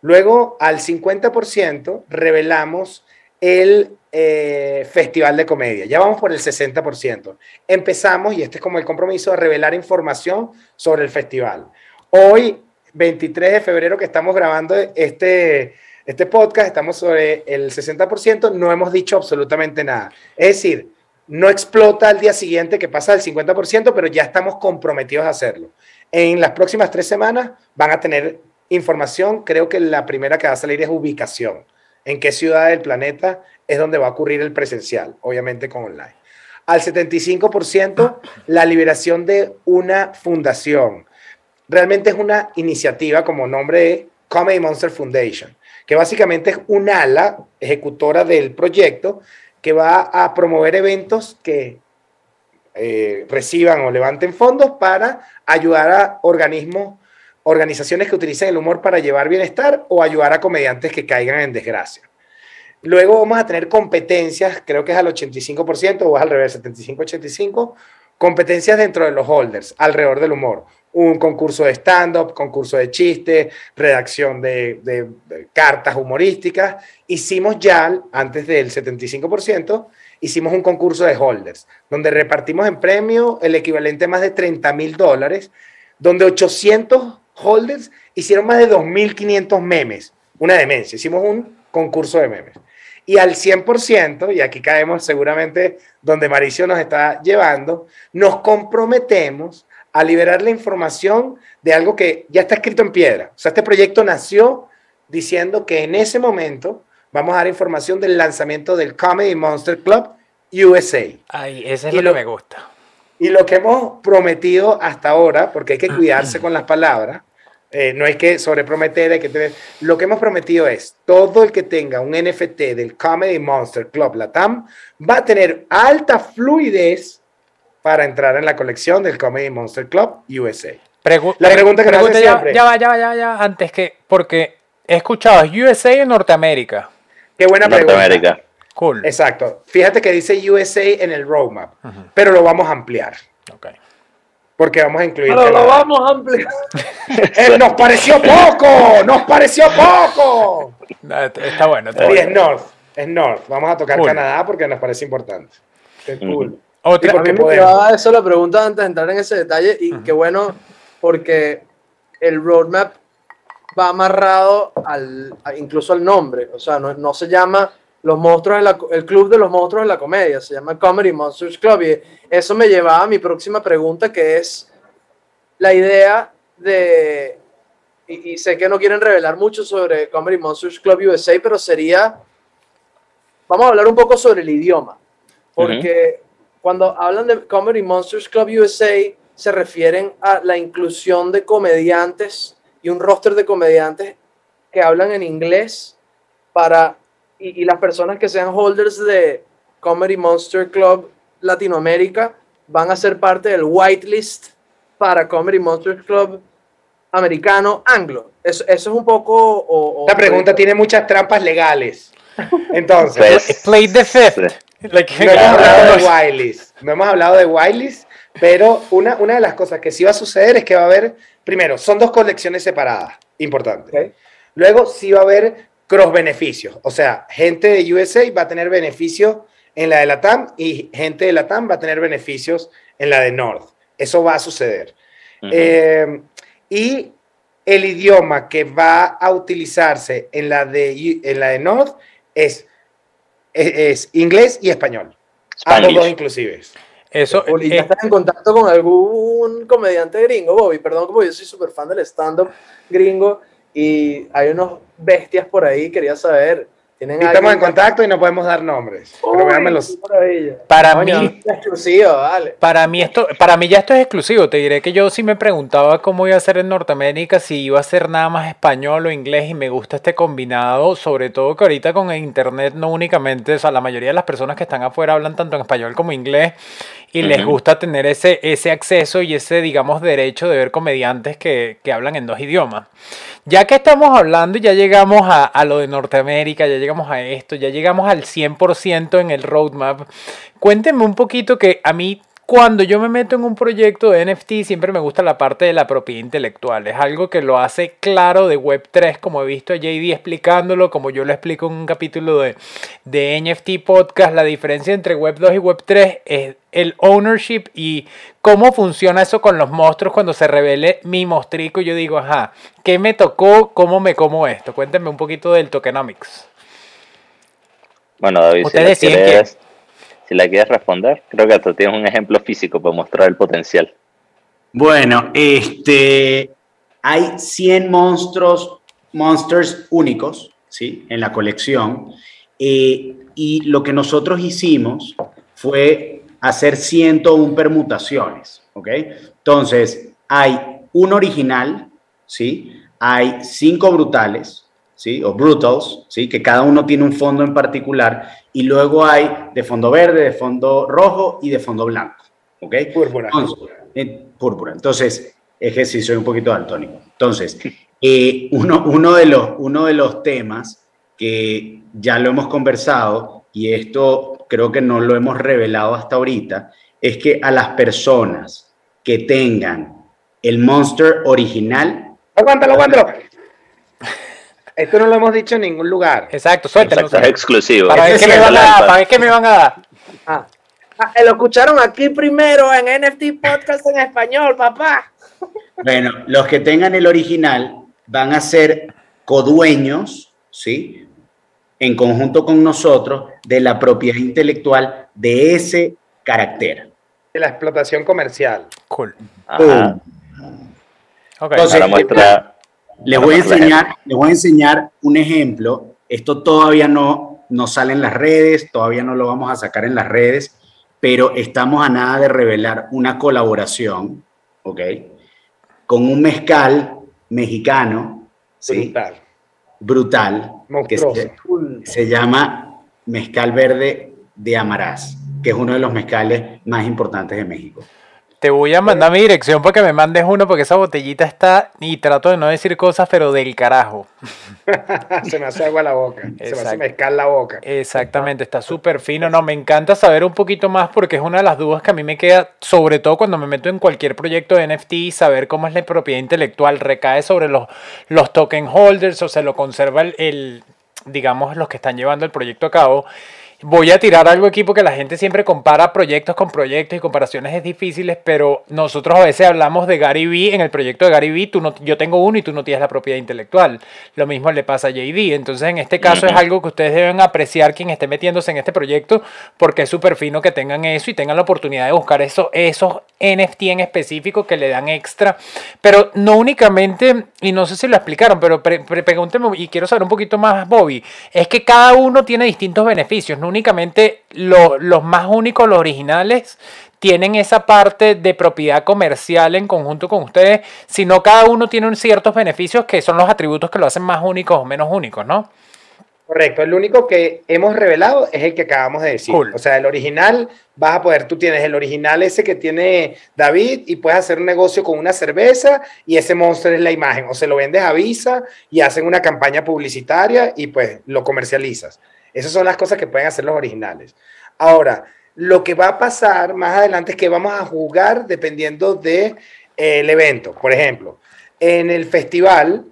Luego, al 50%, revelamos el eh, Festival de Comedia. Ya vamos por el 60%. Empezamos, y este es como el compromiso, a revelar información sobre el festival. Hoy, 23 de febrero, que estamos grabando este, este podcast, estamos sobre el 60%, no hemos dicho absolutamente nada. Es decir, no explota al día siguiente que pasa del 50%, pero ya estamos comprometidos a hacerlo. En las próximas tres semanas van a tener información, creo que la primera que va a salir es ubicación, en qué ciudad del planeta es donde va a ocurrir el presencial, obviamente con online. Al 75% la liberación de una fundación. Realmente es una iniciativa como nombre de Comedy Monster Foundation, que básicamente es un ala ejecutora del proyecto que va a promover eventos que eh, reciban o levanten fondos para ayudar a organismos, organizaciones que utilicen el humor para llevar bienestar o ayudar a comediantes que caigan en desgracia. Luego vamos a tener competencias, creo que es al 85% o es al revés, 75-85, competencias dentro de los holders, alrededor del humor. Un concurso de stand-up, concurso de chiste, redacción de, cartas humorísticas. Hicimos ya, antes del 75%, hicimos un concurso de holders, donde repartimos en premio el equivalente a más de 30 mil dólares, donde 800 holders hicieron más de 2.500 memes. Una demencia. Hicimos un concurso de memes. Y al 100%, y aquí caemos seguramente donde Maricio nos está llevando, nos comprometemos a liberar la información de algo que ya está escrito en piedra. O sea, este proyecto nació diciendo que en ese momento vamos a dar información del lanzamiento del Comedy Monster Club USA. Ay, ese es Y lo, lo- que me gusta. Y lo que hemos prometido hasta ahora, porque hay que cuidarse con las palabras, eh, no hay que sobreprometer, hay que tener. Lo que hemos prometido es: todo el que tenga un NFT del Comedy Monster Club Latam va a tener alta fluidez para entrar en la colección del Comedy Monster Club USA. Pregu- La pre- pregunta que nos pregunta hace ya, siempre. ya va, ya va, ya va, ya va, antes que, porque he escuchado ¿es USA o Norteamérica. Qué buena pregunta. Norteamérica. Cool. Exacto. Fíjate que dice USA en el roadmap, pero lo vamos a ampliar. Ok. Porque vamos a incluir. Pero lo vamos a ampliar. Eh, ¡Nos pareció poco! ¡Nos pareció poco! Ah, Está bueno. Está es bueno. North. Es North. Vamos a tocar Cool. Canadá porque nos parece importante. Qué cool. Otra, A mí me quedaba eso la pregunta antes de entrar en ese detalle y qué bueno porque el roadmap va amarrado al, incluso al nombre, o sea, no, no se llama los monstruos la, el club de los monstruos de la comedia, se llama Comedy Monsters Club y eso me llevaba a mi próxima pregunta que es la idea de, y, y sé que no quieren revelar mucho sobre Comedy Monsters Club USA, pero sería, vamos a hablar un poco sobre el idioma, porque cuando hablan de Comedy Monsters Club USA, se refieren a la inclusión de comediantes y un roster de comediantes que hablan en inglés para, y, y las personas que sean holders de Comedy Monster Club Latinoamérica van a ser parte del whitelist para Comedy Monster Club americano anglo. Eso, eso es un poco... o- o- Esta pregunta tiene muchas trampas legales. Entonces, Play the fifth. No hemos hablado de whitelist. No hemos hablado de whitelist, pero una, una de las cosas que sí va a suceder es que va a haber, primero, son dos colecciones separadas, importante. Luego sí va a haber cross beneficios, o sea, gente de USA va a tener beneficios en la de la TAM y gente de la TAM va a tener beneficios en la de North. Eso va a suceder. Eh, y el idioma que va a utilizarse en la de, en la de North es, es, es inglés y español. Ambos dos inclusive. Eso, ¿Y ya eh, estás en contacto con algún comediante gringo, Bobby? Perdón, como yo soy súper fan del stand-up gringo y hay unos bestias por ahí, quería saber. ¿Tienen Y estamos en contacto y no podemos dar nombres. Uy, Pero véanmelos. Para Coño, mí- exclusivo, vale. Para mí esto, para mí ya esto es exclusivo. Te diré que yo sí me preguntaba cómo iba a ser en Norteamérica, si iba a ser nada más español o inglés, y me gusta este combinado, sobre todo que ahorita con el internet no únicamente, o sea, la mayoría de las personas que están afuera hablan tanto en español como inglés, y les gusta tener ese, ese acceso y ese, digamos, derecho de ver comediantes que, que hablan en dos idiomas. Ya que estamos hablando y ya llegamos a, a lo de Norteamérica, ya llegamos a esto, ya llegamos al 100% en el roadmap, cuéntenme un poquito que a mí cuando yo me meto en un proyecto de NFT siempre me gusta la parte de la propiedad intelectual. Es algo que lo hace claro de Web3, como he visto a JD explicándolo, como yo lo explico en un capítulo de, de NFT Podcast. La diferencia entre Web2 y Web3 es el ownership y cómo funciona eso con los monstruos cuando se revele mi mostrico. Yo digo, ajá, ¿qué me tocó? ¿Cómo me como esto? Cuéntenme un poquito del tokenomics. Bueno, David, si la, quieres, si la quieres responder, creo que tú tienes un ejemplo físico para mostrar el potencial. Bueno, este, hay 100 monstruos, monsters únicos, ¿sí? En la colección. Eh, y lo que nosotros hicimos fue hacer 101 permutaciones, ¿ok? Entonces, hay un original, ¿sí? Hay cinco brutales, ¿sí? O brutals, ¿sí? Que cada uno tiene un fondo en particular. Y luego hay de fondo verde, de fondo rojo y de fondo blanco, ¿ok? Púrpura. Entonces, púrpura. Entonces, es que sí soy un poquito daltónico. Entonces, eh, uno, uno, de los, uno de los temas que ya lo hemos conversado, y esto creo que no lo hemos revelado hasta ahorita, es que a las personas que tengan el monster original, Aguántalo, aguántalo. Esto no lo hemos dicho en ningún lugar. Exacto, suéltalo. Exacto, es exclusivo. Para ver qué me van a para ver qué me van a dar. Ah. Ah, eh, lo escucharon aquí primero en NFT Podcast en español, papá. bueno, los que tengan el original van a ser codueños, ¿sí? En conjunto con nosotros de la propiedad intelectual de ese carácter. De la explotación comercial. Cool. Ajá. Ok. Entonces, Ahora muestra. Les voy, a enseñar, les voy a enseñar un ejemplo Esto todavía no, no sale en las redes, todavía no lo vamos a sacar en las redes, pero estamos a nada de revelar una colaboración, ¿ok? Con un mezcal mexicano, ¿sí? Brutal. Brutal, que se, se llama Mezcal Verde de Amarás, que es uno de los mezcales más importantes de México. Te voy a mandar mi dirección para que me mandes uno porque esa botellita está, y trato de no decir cosas, pero del carajo. se me hace agua la boca. Se me hace mezcal la boca. Exactamente, está súper fino. No, me encanta saber un poquito más porque es una de las dudas que a mí me queda, sobre todo cuando me meto en cualquier proyecto de NFT, saber cómo es la propiedad intelectual. Recae sobre los, los token holders o se lo conserva el, el, digamos, los que están llevando el proyecto a cabo. Voy a tirar algo aquí porque la gente siempre compara proyectos con proyectos y comparaciones es difíciles, pero nosotros a veces hablamos de Gary Vee. En el proyecto de Gary Vee, tú no, yo tengo uno y tú no tienes la propiedad intelectual. Lo mismo le pasa a JD. Entonces, en este caso es algo que ustedes deben apreciar quien esté metiéndose en este proyecto porque es súper fino que tengan eso y tengan la oportunidad de buscar eso, esos NFT en específico que le dan extra. Pero no únicamente, y no sé si lo explicaron, pero pre- pre- pregúnteme y quiero saber un poquito más, Bobby, es que cada uno tiene distintos beneficios, no únicamente lo- los más únicos, los originales, tienen esa parte de propiedad comercial en conjunto con ustedes, sino cada uno tiene un ciertos beneficios que son los atributos que lo hacen más únicos o menos únicos, ¿no? Correcto, el único que hemos revelado es el que acabamos de decir. Cool. O sea, el original vas a poder, tú tienes el original ese que tiene David y puedes hacer un negocio con una cerveza y ese monstruo es la imagen. O se lo vendes a Visa y hacen una campaña publicitaria y pues lo comercializas. Esas son las cosas que pueden hacer los originales. Ahora, lo que va a pasar más adelante es que vamos a jugar dependiendo del evento. Por ejemplo, en el festival,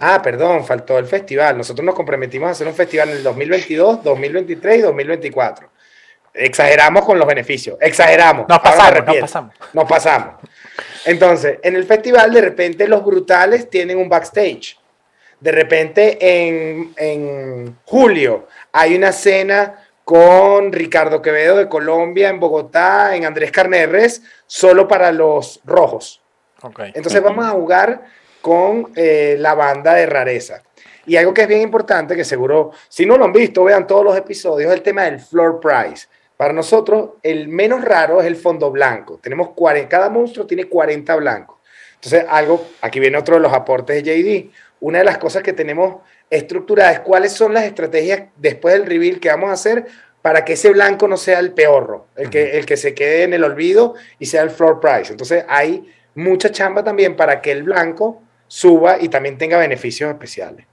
Ah, perdón, faltó el festival. Nosotros nos comprometimos a hacer un festival en el 2022, 2023 y 2024. Exageramos con los beneficios. Exageramos. Nos pasamos, nos pasamos. Nos pasamos. Entonces, en el festival, de repente, los brutales tienen un backstage. De repente, en, en julio, hay una cena con Ricardo Quevedo de Colombia, en Bogotá, en Andrés Carnerres, solo para los rojos. Ok. Entonces vamos a jugar con eh, la banda de rareza. Y algo que es bien importante, que seguro, si no lo han visto, vean todos los episodios, el tema del floor price. Para nosotros, el menos raro es el fondo blanco. Tenemos 40, cada monstruo tiene 40 blancos. Entonces, algo, aquí viene otro de los aportes de JD. Una de las cosas que tenemos estructurada es cuáles son las estrategias después del reveal que vamos a hacer para que ese blanco no sea el peorro, el que, el que se quede en el olvido y sea el floor price. Entonces, hay mucha chamba también para que el blanco suba y también tenga beneficios especiales.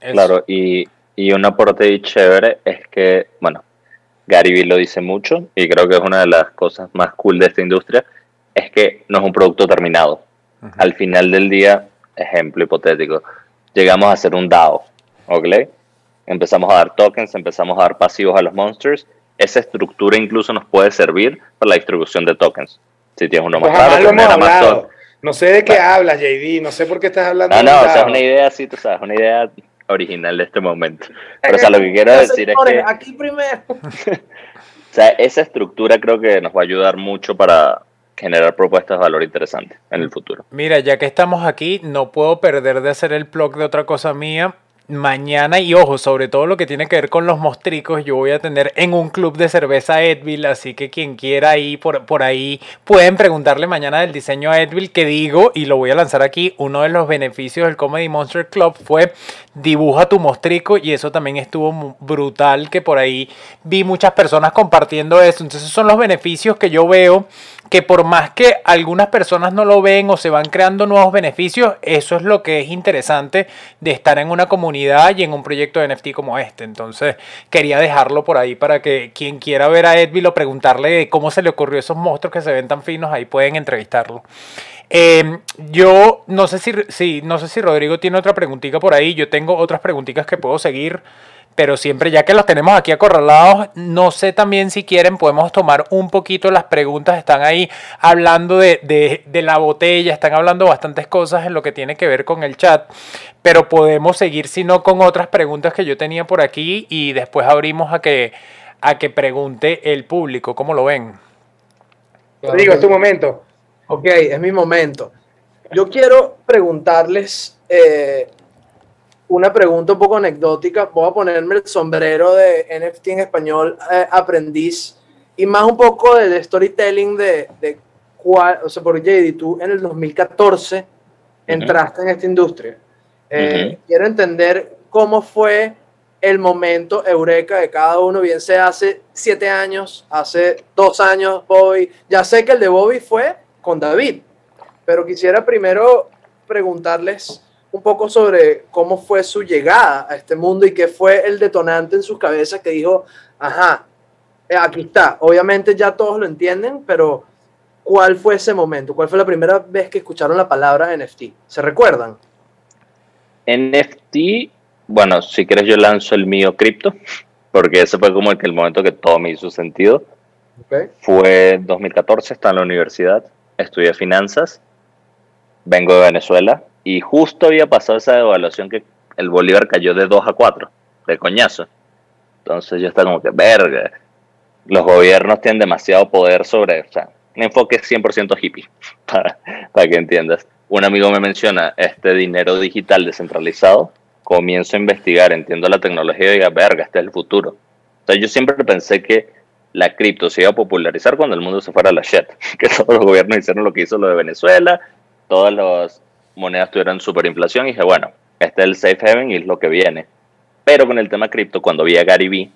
Eso. Claro, y, y un aporte chévere es que, bueno, Gary Vee lo dice mucho y creo que es una de las cosas más cool de esta industria, es que no es un producto terminado. Al final del día, ejemplo hipotético, llegamos a hacer un DAO, ¿ok? Empezamos a dar tokens, empezamos a dar pasivos a los monsters. Esa estructura incluso nos puede servir para la distribución de tokens. Si tienes uno más Ojalá raro, genera más tokens. No sé de qué hablas, JD, no sé por qué estás hablando. No, de no, un o sea, es una idea así, tú sabes, una idea original de este momento. Pero, o sea, lo que quiero decir es que, Aquí primero. o sea, esa estructura creo que nos va a ayudar mucho para generar propuestas de valor interesante en el futuro. Mira, ya que estamos aquí, no puedo perder de hacer el blog de otra cosa mía. Mañana, y ojo, sobre todo lo que tiene que ver con los mostricos, yo voy a tener en un club de cerveza Edville, así que quien quiera ir por, por ahí, pueden preguntarle mañana del diseño a Edville, que digo, y lo voy a lanzar aquí, uno de los beneficios del Comedy Monster Club fue dibuja tu mostrico, y eso también estuvo brutal, que por ahí vi muchas personas compartiendo eso. Entonces, son los beneficios que yo veo que por más que algunas personas no lo ven o se van creando nuevos beneficios, eso es lo que es interesante de estar en una comunidad y en un proyecto de NFT como este. Entonces, quería dejarlo por ahí para que quien quiera ver a Edville o preguntarle cómo se le ocurrió esos monstruos que se ven tan finos, ahí pueden entrevistarlo. Eh, yo no sé si, si, no sé si Rodrigo tiene otra preguntita por ahí. Yo tengo otras preguntitas que puedo seguir. Pero siempre, ya que los tenemos aquí acorralados, no sé también si quieren, podemos tomar un poquito las preguntas. Están ahí hablando de, de- de la botella, están hablando bastantes cosas en lo que tiene que ver con el chat. Pero podemos seguir, si no, con otras preguntas que yo tenía por aquí y después abrimos a que, a que pregunte el público. ¿Cómo lo ven? Rodrigo, es tu momento. Ok, es mi momento. Yo quiero preguntarles, eh, una pregunta un poco anecdótica. Voy a ponerme el sombrero de NFT en español eh, aprendiz y más un poco de, storytelling de, de cuál, o sea, por JD, tú en el 2014 entraste en esta industria. Eh, quiero entender cómo fue el momento eureka de cada uno, bien sea hace siete años, hace dos años, Bobby. Ya sé que el de Bobby fue con David, pero quisiera primero preguntarles un poco sobre cómo fue su llegada a este mundo y qué fue el detonante en sus cabezas que dijo, ajá, eh, aquí está. Obviamente ya todos lo entienden, pero ¿cuál fue ese momento? ¿Cuál fue la primera vez que escucharon la palabra NFT? ¿Se recuerdan? NFT, bueno, si quieres yo lanzo el mío cripto, porque ese fue como el, el momento que todo me hizo sentido. Okay. Fue 2014, estaba en la universidad, estudié finanzas, vengo de Venezuela y justo había pasado esa devaluación que el Bolívar cayó de 2 a 4, de coñazo. Entonces yo estaba como que, verga, los gobiernos tienen demasiado poder sobre, o sea, un enfoque 100% hippie, para, que entiendas. Un amigo me menciona este dinero digital descentralizado, comienzo a investigar, entiendo la tecnología y diga, verga, este es el futuro. Sea, yo siempre pensé que la cripto se iba a popularizar cuando el mundo se fuera a la shit, que todos los gobiernos hicieron lo que hizo lo de Venezuela, todas las monedas tuvieron superinflación y dije, bueno, este es el safe haven y es lo que viene. Pero con el tema cripto, cuando vi a Gary Vee,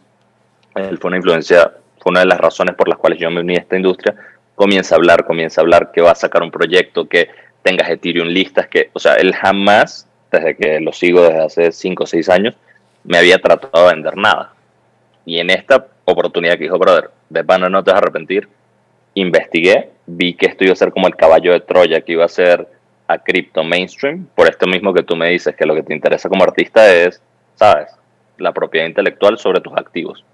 él fue una influencia fue una de las razones por las cuales yo me uní a esta industria, comienza a hablar, comienza a hablar que va a sacar un proyecto, que tengas Ethereum listas, que, o sea, él jamás, desde que lo sigo desde hace 5 o 6 años, me había tratado de vender nada. Y en esta oportunidad que dijo, brother, de pana no te vas a arrepentir, investigué, vi que esto iba a ser como el caballo de Troya, que iba a ser a cripto mainstream, por esto mismo que tú me dices, que lo que te interesa como artista es, ¿sabes? La propiedad intelectual sobre tus activos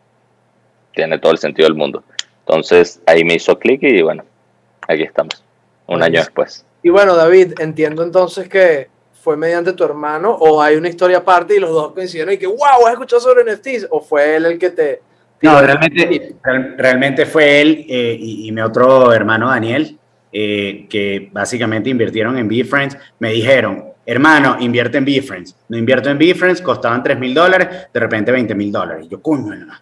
tiene todo el sentido del mundo. Entonces ahí me hizo clic y bueno, aquí estamos, un año después. Y bueno, David, entiendo entonces que fue mediante tu hermano o hay una historia aparte y los dos coincidieron y que, wow, ¿has escuchado sobre NFTs? ¿O fue él el que te... No, realmente, realmente fue él eh, y, mi otro hermano Daniel, eh, que básicamente invirtieron en BeFriends. Me dijeron, hermano, invierte en BeFriends. No invierto en BeFriends, costaban 3 mil dólares, de repente 20 mil dólares. Yo, coño, no.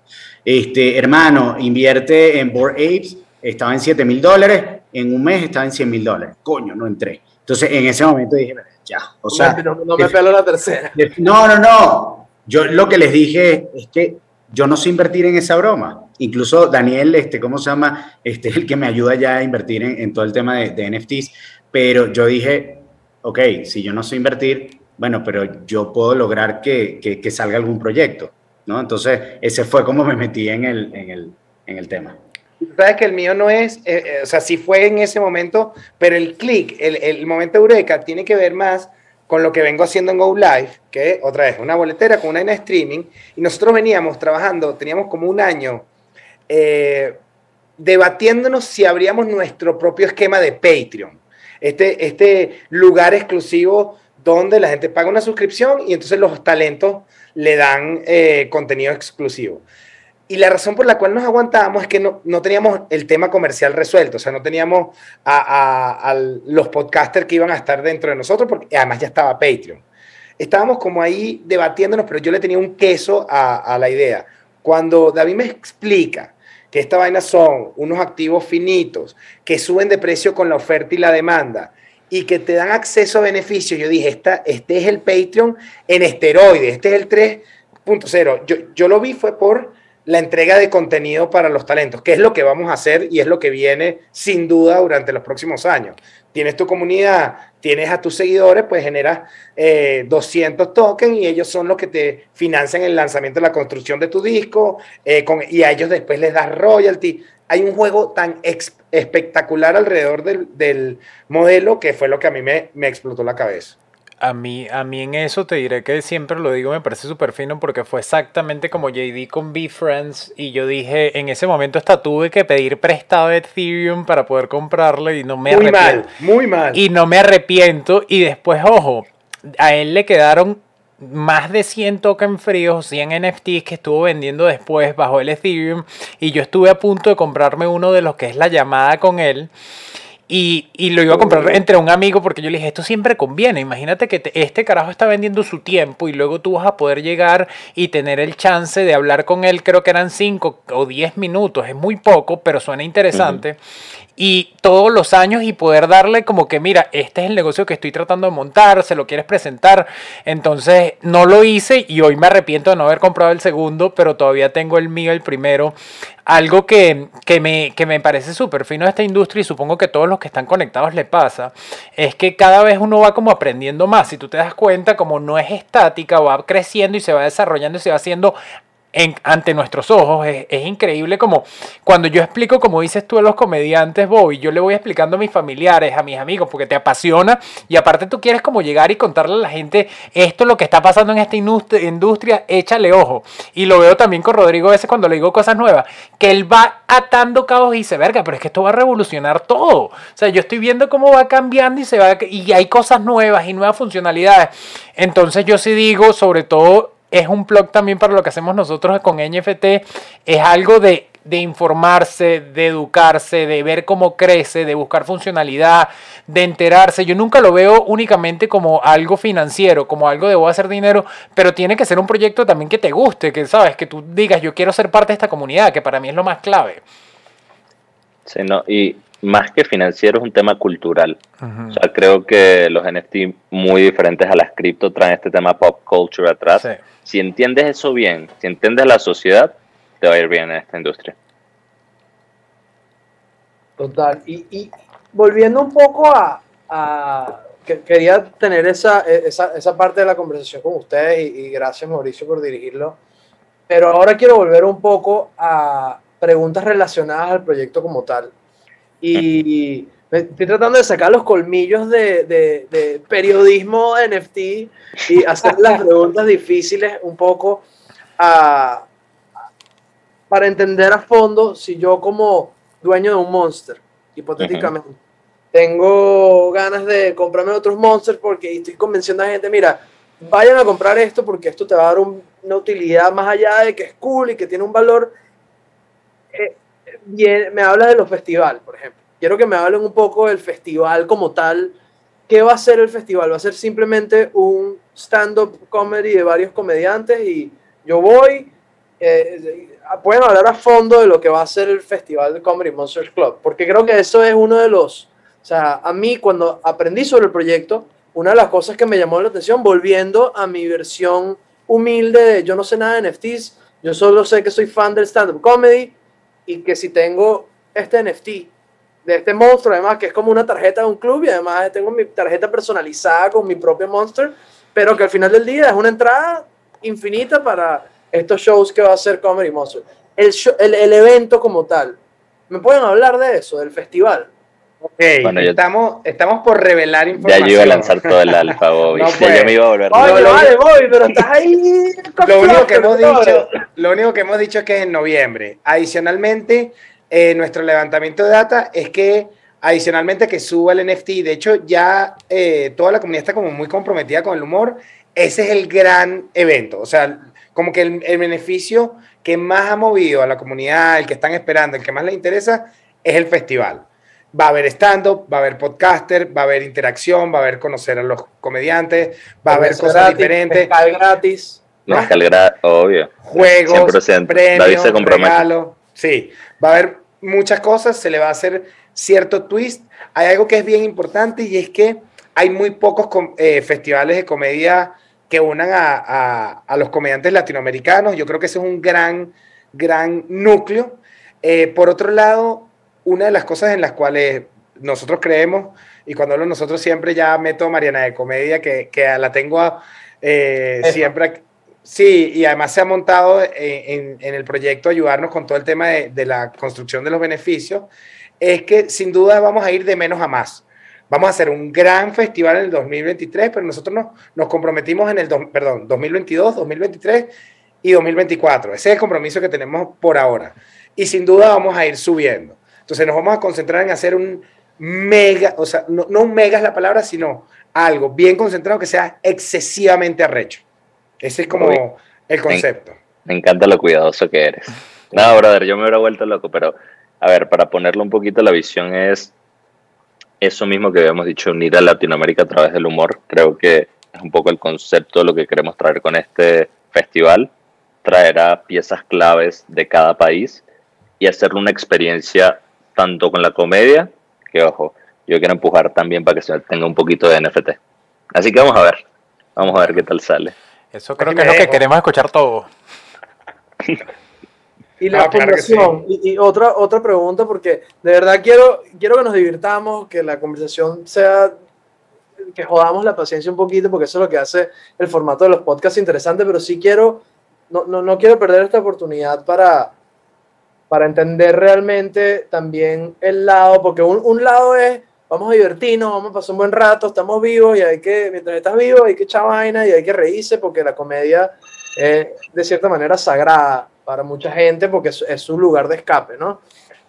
Este, hermano, invierte en Board Apes, estaba en 7 mil dólares, en un mes estaba en 100 mil dólares. Coño, no entré. Entonces, en ese momento dije, ya, o sea... No, no me pelo la tercera. No, no, no. Yo lo que les dije es que yo no sé invertir en esa broma. Incluso Daniel, este, ¿cómo se llama? Este es el que me ayuda ya a invertir en, todo el tema de, de, NFTs. Pero yo dije, ok, si yo no sé invertir, bueno, pero yo puedo lograr que, que, que salga algún proyecto. ¿no? Entonces, ese fue como me metí en el, en el, en el tema. Sabes que el mío no es, eh, eh, o sea, sí fue en ese momento, pero el click, el, el, momento eureka, tiene que ver más con lo que vengo haciendo en Go Live, que otra vez, una boletera con una en streaming, y nosotros veníamos trabajando, teníamos como un año eh, debatiéndonos si abríamos nuestro propio esquema de Patreon, este, este lugar exclusivo donde la gente paga una suscripción y entonces los talentos le dan eh, contenido exclusivo. Y la razón por la cual nos aguantábamos es que no, no teníamos el tema comercial resuelto, o sea, no teníamos a, los podcasters que iban a estar dentro de nosotros, porque además ya estaba Patreon. Estábamos como ahí debatiéndonos, pero yo le tenía un queso a, a la idea. Cuando David me explica que esta vaina son unos activos finitos que suben de precio con la oferta y la demanda, y que te dan acceso a beneficios. Yo dije, esta, este es el Patreon en esteroides, este es el 3.0. Yo, yo lo vi fue por la entrega de contenido para los talentos, que es lo que vamos a hacer y es lo que viene sin duda durante los próximos años. Tienes tu comunidad, tienes a tus seguidores, pues generas 200 eh, tokens y ellos son los que te financian el lanzamiento la construcción de tu disco eh, y a ellos después les das royalty hay un juego tan espectacular alrededor del, modelo que fue lo que a mí me, explotó la cabeza. A mí, a mí en eso te diré que siempre lo digo, me parece súper fino porque fue exactamente como JD con BeFriends y yo dije, en ese momento hasta tuve que pedir prestado Ethereum para poder comprarle y no me Muy mal, muy mal. Y no me arrepiento y después, ojo, a él le quedaron más de 100 tokens fríos, 100 NFTs que estuvo vendiendo después bajo el Ethereum y yo estuve a punto de comprarme uno de los que es la llamada con él Y, y, lo iba a comprar entre un amigo porque yo le dije, esto siempre conviene. Imagínate que este carajo está vendiendo su tiempo y luego tú vas a poder llegar y tener el chance de hablar con él, creo que eran 5 o 10 minutos. Es muy poco, pero suena interesante y todos los años y poder darle como que, mira, este es el negocio que estoy tratando de montar, se lo quieres presentar. Entonces no lo hice y hoy me arrepiento de no haber comprado el segundo, pero todavía tengo el mío, el primero. Algo que, que me, que me parece súper fino de esta industria y supongo que todos los que están conectados le pasa, es que cada vez uno va como aprendiendo más. Si tú te das cuenta, como no es estática, va creciendo y se va desarrollando y se va haciendo ante nuestros ojos. Es, increíble como cuando yo explico, como dices tú a los comediantes, Bobby, yo le voy explicando a mis familiares, a mis amigos, porque te apasiona y aparte tú quieres como llegar y contarle a la gente esto es lo que está pasando en esta industria, échale ojo. Y lo veo también con Rodrigo a veces cuando le digo cosas nuevas, que él va atando cabos y dice, verga, pero es que esto va a revolucionar todo. O sea, yo estoy viendo cómo va cambiando y se va y hay cosas nuevas y nuevas funcionalidades. Entonces yo sí digo, sobre todo es un blog también para lo que hacemos nosotros con NFT, es algo de, de, informarse, de educarse, de ver cómo crece, de buscar funcionalidad, de enterarse. Yo nunca lo veo únicamente como algo financiero, como algo de voy a hacer dinero, pero tiene que ser un proyecto también que te guste, que sabes, que tú digas yo quiero ser parte de esta comunidad, que para mí es lo más clave. Sí, no, y más que financiero es un tema cultural. O sea, creo que los NFT muy diferentes a las cripto traen este tema pop culture atrás. Si entiendes eso bien, si entiendes la sociedad, te va a ir bien en esta industria. Total. Y, volviendo un poco a, que quería tener esa, esa, parte de la conversación con ustedes y, y gracias Mauricio por dirigirlo. Pero ahora quiero volver un poco a preguntas relacionadas al proyecto como tal. Y estoy tratando de sacar los colmillos de, de, periodismo NFT y hacer las preguntas difíciles un poco para entender a fondo si yo como dueño de un monster, hipotéticamente, tengo ganas de comprarme otros monsters porque estoy convenciendo a gente, mira, vayan a comprar esto porque esto te va a dar una utilidad más allá de que es cool y que tiene un valor. Eh, bien, me habla de los festivales, por ejemplo. Quiero que me hablen un poco del festival como tal. ¿Qué va a ser el festival? ¿Va a ser simplemente un stand-up comedy de varios comediantes y yo voy? Eh, pueden hablar a fondo de lo que va a ser el festival de Comedy Monsters Club, porque creo que eso es uno de los, o sea, a mí cuando aprendí sobre el proyecto, una de las cosas que me llamó la atención, volviendo a mi versión humilde de yo no sé nada de NFTs, yo solo sé que soy fan del stand-up comedy y que si tengo este NFT de este monstruo, además que es como una tarjeta de un club y además tengo mi tarjeta personalizada con mi propio monster, pero que al final del día es una entrada infinita para estos shows que va a hacer Comedy Monster. El, el, el evento como tal. ¿Me pueden hablar de eso, del festival? Ok, estamos, estamos por revelar información. Ya yo iba a lanzar todo el alfa, Bobby. ya yo me iba a volver. Oye, vale, Bobby, pero estás ahí. lo, único que hemos dicho, lo único que hemos dicho es que es en noviembre. Adicionalmente, eh, nuestro levantamiento de data es que adicionalmente que suba el NFT, de hecho ya eh, toda la comunidad está como muy comprometida con el humor, ese es el gran evento, o sea, como que el, el beneficio que más ha movido a la comunidad, el que están esperando, el que más les interesa, es el festival. Va a haber stand-up, va a haber podcaster, va a haber interacción, va a haber conocer a los comediantes, va a haber cosas diferentes. gratis. ¿no? gratis, obvio. Juegos, 100%. premios, regalos. Sí, va a haber muchas cosas, se le va a hacer cierto twist. Hay algo que es bien importante y es que hay muy pocos eh, festivales de comedia que unan a, los comediantes latinoamericanos. Yo creo que ese es un gran, gran núcleo. Eh, por otro lado, una de las cosas en las cuales nosotros creemos, y cuando hablo nosotros siempre ya meto a Mariana de Comedia, que, la tengo eh, siempre Sí, y además se ha montado en, el proyecto ayudarnos con todo el tema de, la construcción de los beneficios, es que sin duda vamos a ir de menos a más. Vamos a hacer un gran festival en el 2023, pero nosotros nos, comprometimos en el perdón, 2022, 2023 y 2024. Ese es el compromiso que tenemos por ahora. Y sin duda vamos a ir subiendo. Entonces nos vamos a concentrar en hacer un mega, o sea, no, no un mega es la palabra, sino algo bien concentrado que sea excesivamente arrecho. Ese es como el concepto. Me, encanta lo cuidadoso que eres. No, brother, yo me hubiera vuelto loco, pero a ver, para ponerlo un poquito, la visión es eso mismo que habíamos dicho, unir a Latinoamérica a través del humor. Creo que es un poco el concepto de lo que queremos traer con este festival. Traer a piezas claves de cada país y hacerle una experiencia tanto con la comedia, que ojo, yo quiero empujar también para que se tenga un poquito de NFT. Así que vamos a ver, vamos a ver qué tal sale. Eso creo que es lo que queremos escuchar todos. Y la fundación, y, otra, otra pregunta, porque de verdad quiero, quiero que nos divirtamos, que la conversación sea, que jodamos la paciencia un poquito, porque eso es lo que hace el formato de los podcasts interesante, pero sí quiero, no, no, no quiero perder esta oportunidad para, para entender realmente también el lado, porque un, un lado es, vamos a divertirnos, vamos a pasar un buen rato, estamos vivos y hay que, mientras estás vivo, hay que echar vaina y hay que reírse, porque la comedia es de cierta manera sagrada para mucha gente porque es, es su lugar de escape, ¿no?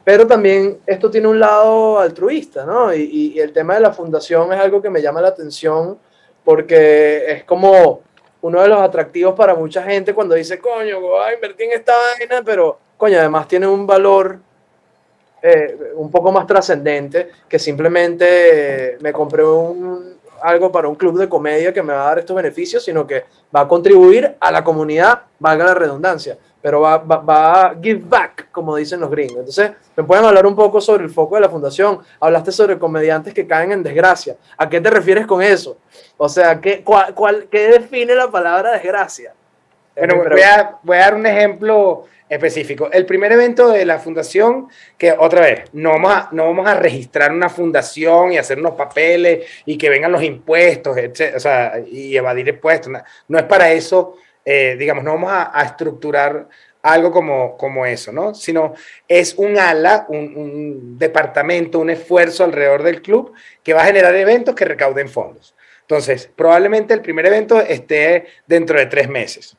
Pero también esto tiene un lado altruista, ¿no? Y, y, el tema de la fundación es algo que me llama la atención porque es como uno de los atractivos para mucha gente cuando dice, coño, voy a invertir en esta vaina, pero, coño, además tiene un valor eh, un poco más trascendente que simplemente me compré un, algo para un club de comedia que me va a dar estos beneficios, sino que va a contribuir a la comunidad, valga la redundancia, pero va, va, a give back, como dicen los gringos. Entonces, ¿me pueden hablar un poco sobre el foco de la fundación? Hablaste sobre comediantes que caen en desgracia. ¿A qué te refieres con eso? O sea, ¿qué, cuál, qué define la palabra desgracia? Bueno, voy a, voy a dar un ejemplo específico. El primer evento de la fundación, que otra vez, no vamos, a, no vamos a registrar una fundación y hacer unos papeles y que vengan los impuestos, o sea, y evadir impuestos. No, es para eso, eh, digamos, no vamos a, estructurar algo como, como eso, ¿no? Sino es un ala, un departamento, un esfuerzo alrededor del club que va a generar eventos que recauden fondos. Entonces, probablemente el primer evento esté dentro de tres meses.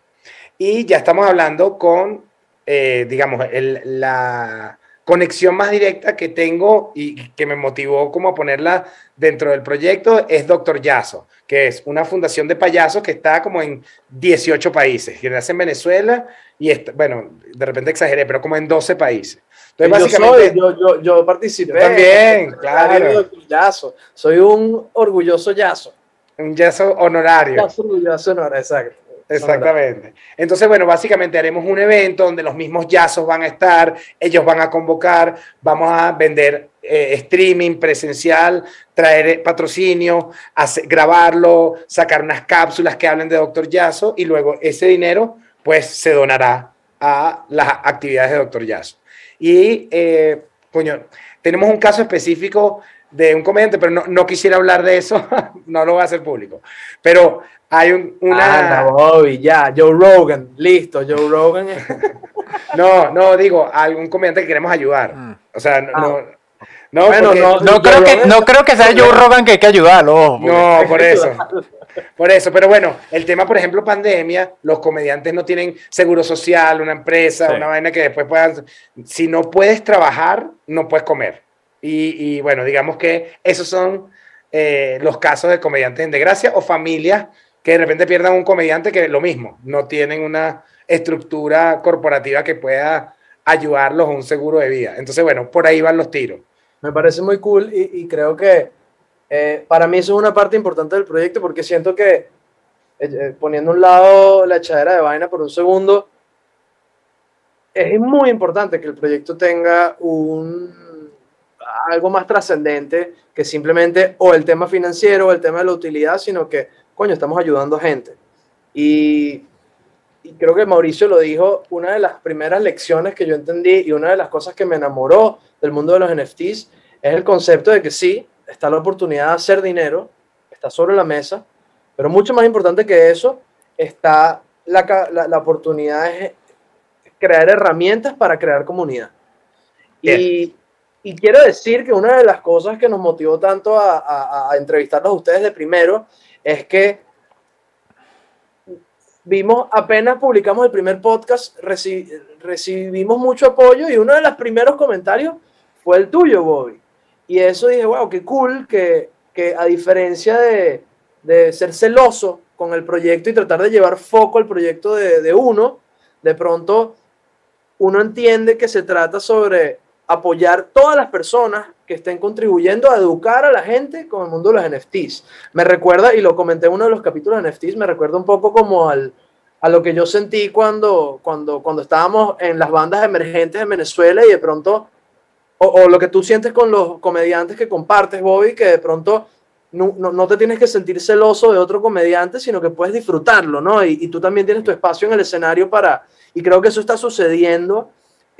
Y ya estamos hablando con eh, digamos, la conexión más directa que tengo y que me motivó como a ponerla dentro del proyecto es Doctor Yaso, que es una fundación de payasos que está como en 18 países, que nace en Venezuela y, está, bueno, de repente exageré, pero como en 12 países. Entonces, yo, básicamente, soy, yo, yo, yo, participé. también, claro. Yaso. Soy un orgulloso Yaso. Un Yaso honorario. Yaso orgulloso honorario, exacto. Exactamente. Entonces, bueno, básicamente haremos un evento donde los mismos jazzos van a estar, ellos van a convocar, vamos a vender eh, streaming presencial, traer patrocinio, grabarlo, sacar unas cápsulas que hablen de Doctor Yazo y luego ese dinero pues se donará a las actividades de Doctor Yazo. Y, eh, coño, tenemos un caso específico de un comediante, pero no, no quisiera hablar de eso, no lo voy a hacer público. Pero hay un, una. Ah, Bobby, ya, Joe Rogan, listo, Joe Rogan. no, no, digo, algún comediante que queremos ayudar. Mm. O sea, no. Ah. No, bueno, no, no, creo que, no creo que sea Joe Rogan que hay que ayudarlo. No, por eso. Por eso, pero bueno, el tema, por ejemplo, pandemia, los comediantes no tienen seguro social, una empresa, una vaina que después puedan. Si no puedes trabajar, no puedes comer. Y, bueno, digamos que esos son eh, los casos de comediantes en desgracia o familias que de repente pierdan un comediante que lo mismo, no tienen una estructura corporativa que pueda ayudarlos a un seguro de vida. Entonces, bueno, por ahí van los tiros. Me parece muy cool y, creo que eh, para mí eso es una parte importante del proyecto porque siento que, eh, eh, poniendo a un lado la echadera de vaina por un segundo, es muy importante que el proyecto tenga un, algo más trascendente que simplemente o el tema financiero o el tema de la utilidad, sino que coño, estamos ayudando a gente. Y, creo que Mauricio lo dijo, una de las primeras lecciones que yo entendí y una de las cosas que me enamoró del mundo de los NFTs es el concepto de que sí, está la oportunidad de hacer dinero, está sobre la mesa, pero mucho más importante que eso está la, la, oportunidad de crear herramientas para crear comunidad. Y, y, quiero decir que una de las cosas que nos motivó tanto a, a, a entrevistarlos a ustedes de primero es que vimos, apenas publicamos el primer podcast, recibimos mucho apoyo y uno de los primeros comentarios fue el tuyo, Bobby. Y eso dije, wow, qué cool que, a diferencia de, ser celoso con el proyecto y tratar de llevar foco al proyecto de uno, de pronto uno entiende que se trata sobre apoyar todas las personas que estén contribuyendo a educar a la gente con el mundo de los NFTs. Me recuerda, y lo comenté en uno de los capítulos de NFTs, me recuerda un poco como al, a lo que yo sentí cuando, cuando, cuando estábamos en las bandas emergentes en Venezuela y de pronto, o, o lo que tú sientes con los comediantes que compartes, Bobby, que de pronto no, no, no, te tienes que sentir celoso de otro comediante, sino que puedes disfrutarlo, ¿no? Y, y, tú también tienes tu espacio en el escenario para, y creo que eso está sucediendo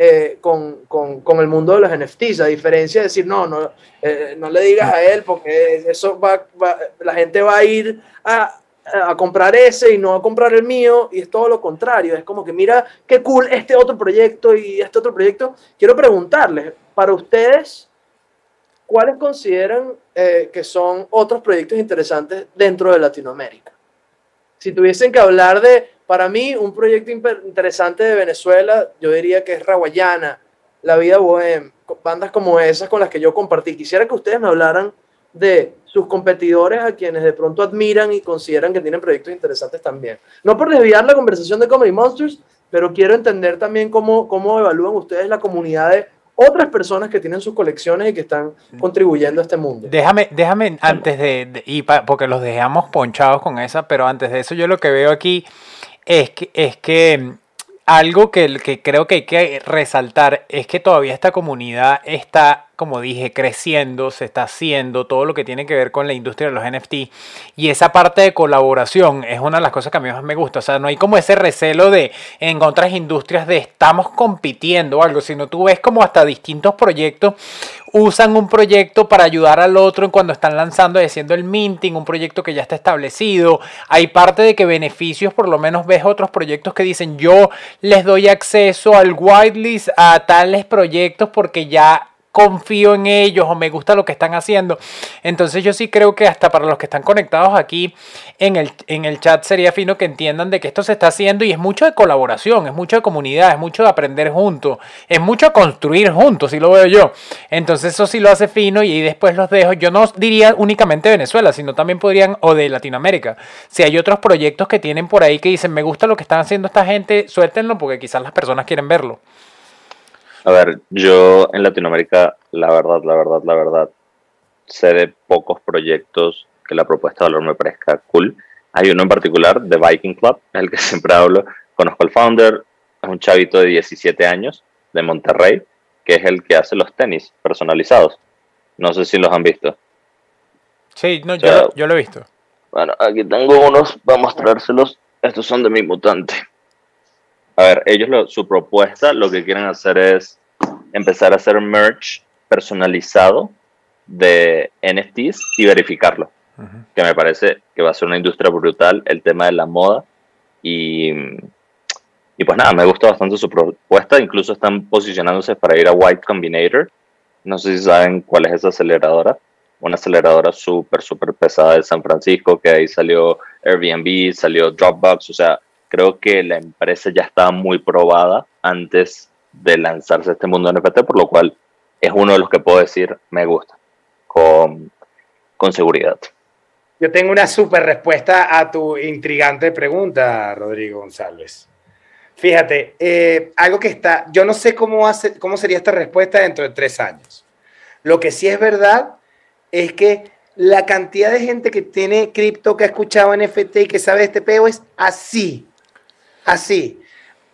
eh, con, con, con, el mundo de los NFTs, a diferencia de decir, no, no, eh, no le digas a él, porque eso va, la gente va a ir a, a comprar ese y no a comprar el mío, y es todo lo contrario, es como que mira qué cool este otro proyecto y este otro proyecto. Quiero preguntarles, para ustedes, ¿cuáles consideran eh, que son otros proyectos interesantes dentro de Latinoamérica? Si tuviesen que hablar de, para mí, un proyecto interesante de Venezuela, yo diría que es Raguayana, La Vida Bohem, bandas como esas con las que yo compartí. Quisiera que ustedes me hablaran de sus competidores a quienes de pronto admiran y consideran que tienen proyectos interesantes también. No por desviar la conversación de Comedy Monsters, pero quiero entender también cómo, cómo evalúan ustedes la comunidad de otras personas que tienen sus colecciones y que están contribuyendo a este mundo. Déjame, déjame antes de, de y pa, porque los dejamos ponchados con esa, pero antes de eso yo lo que veo aquí es que, es que algo que, que creo que hay que resaltar es que todavía esta comunidad está como dije, creciendo, se está haciendo todo lo que tiene que ver con la industria de los NFT. Y esa parte de colaboración es una de las cosas que a mí más me gusta. O sea, no hay como ese recelo de en otras industrias de estamos compitiendo o algo, sino tú ves como hasta distintos proyectos usan un proyecto para ayudar al otro en cuando están lanzando y haciendo el minting, un proyecto que ya está establecido. Hay parte de que beneficios, por lo menos ves otros proyectos que dicen yo les doy acceso al whitelist a tales proyectos porque ya confío en ellos o me gusta lo que están haciendo. Entonces yo sí creo que hasta para los que están conectados aquí en el, en el chat sería fino que entiendan de que esto se está haciendo y es mucho de colaboración, es mucho de comunidad, es mucho de aprender juntos, es mucho de construir juntos, si lo veo yo. Entonces eso sí lo hace fino y después los dejo. Yo no diría únicamente Venezuela, sino también podrían, o de Latinoamérica. Si hay otros proyectos que tienen por ahí que dicen, me gusta lo que están haciendo esta gente, suéltenlo porque quizás las personas quieren verlo. A ver, yo en Latinoamérica, la verdad, la verdad, la verdad, sé de pocos proyectos que la propuesta de valor me parezca cool. Hay uno en particular, The Viking Club, es el que siempre hablo. Conozco al founder, es un chavito de 17 años de Monterrey, que es el que hace los tenis personalizados. No sé si los han visto. Sí, no, o sea, yo, yo lo he visto. Bueno, aquí tengo unos, para mostrárselos. Estos son de mi mutante. A ver, ellos lo, su propuesta lo que quieren hacer es empezar a hacer merch personalizado de NFTs y verificarlo. Uh -huh. Que me parece que va a ser una industria brutal el tema de la moda. Y, y pues nada, me gusta bastante su propuesta. Incluso están posicionándose para ir a White Combinator. No sé si saben cuál es esa aceleradora. Una aceleradora súper, súper pesada de San Francisco, que ahí salió Airbnb, salió Dropbox, o sea, creo que la empresa ya estaba muy probada antes de lanzarse a este mundo NFT, por lo cual es uno de los que puedo decir me gusta con, con seguridad. Yo tengo una súper respuesta a tu intrigante pregunta, Rodrigo González. Fíjate, eh, algo que está, yo no sé cómo, hace, cómo sería esta respuesta dentro de tres años. Lo que sí es verdad es que la cantidad de gente que tiene cripto, que ha escuchado NFT y que sabe de este peo es así así.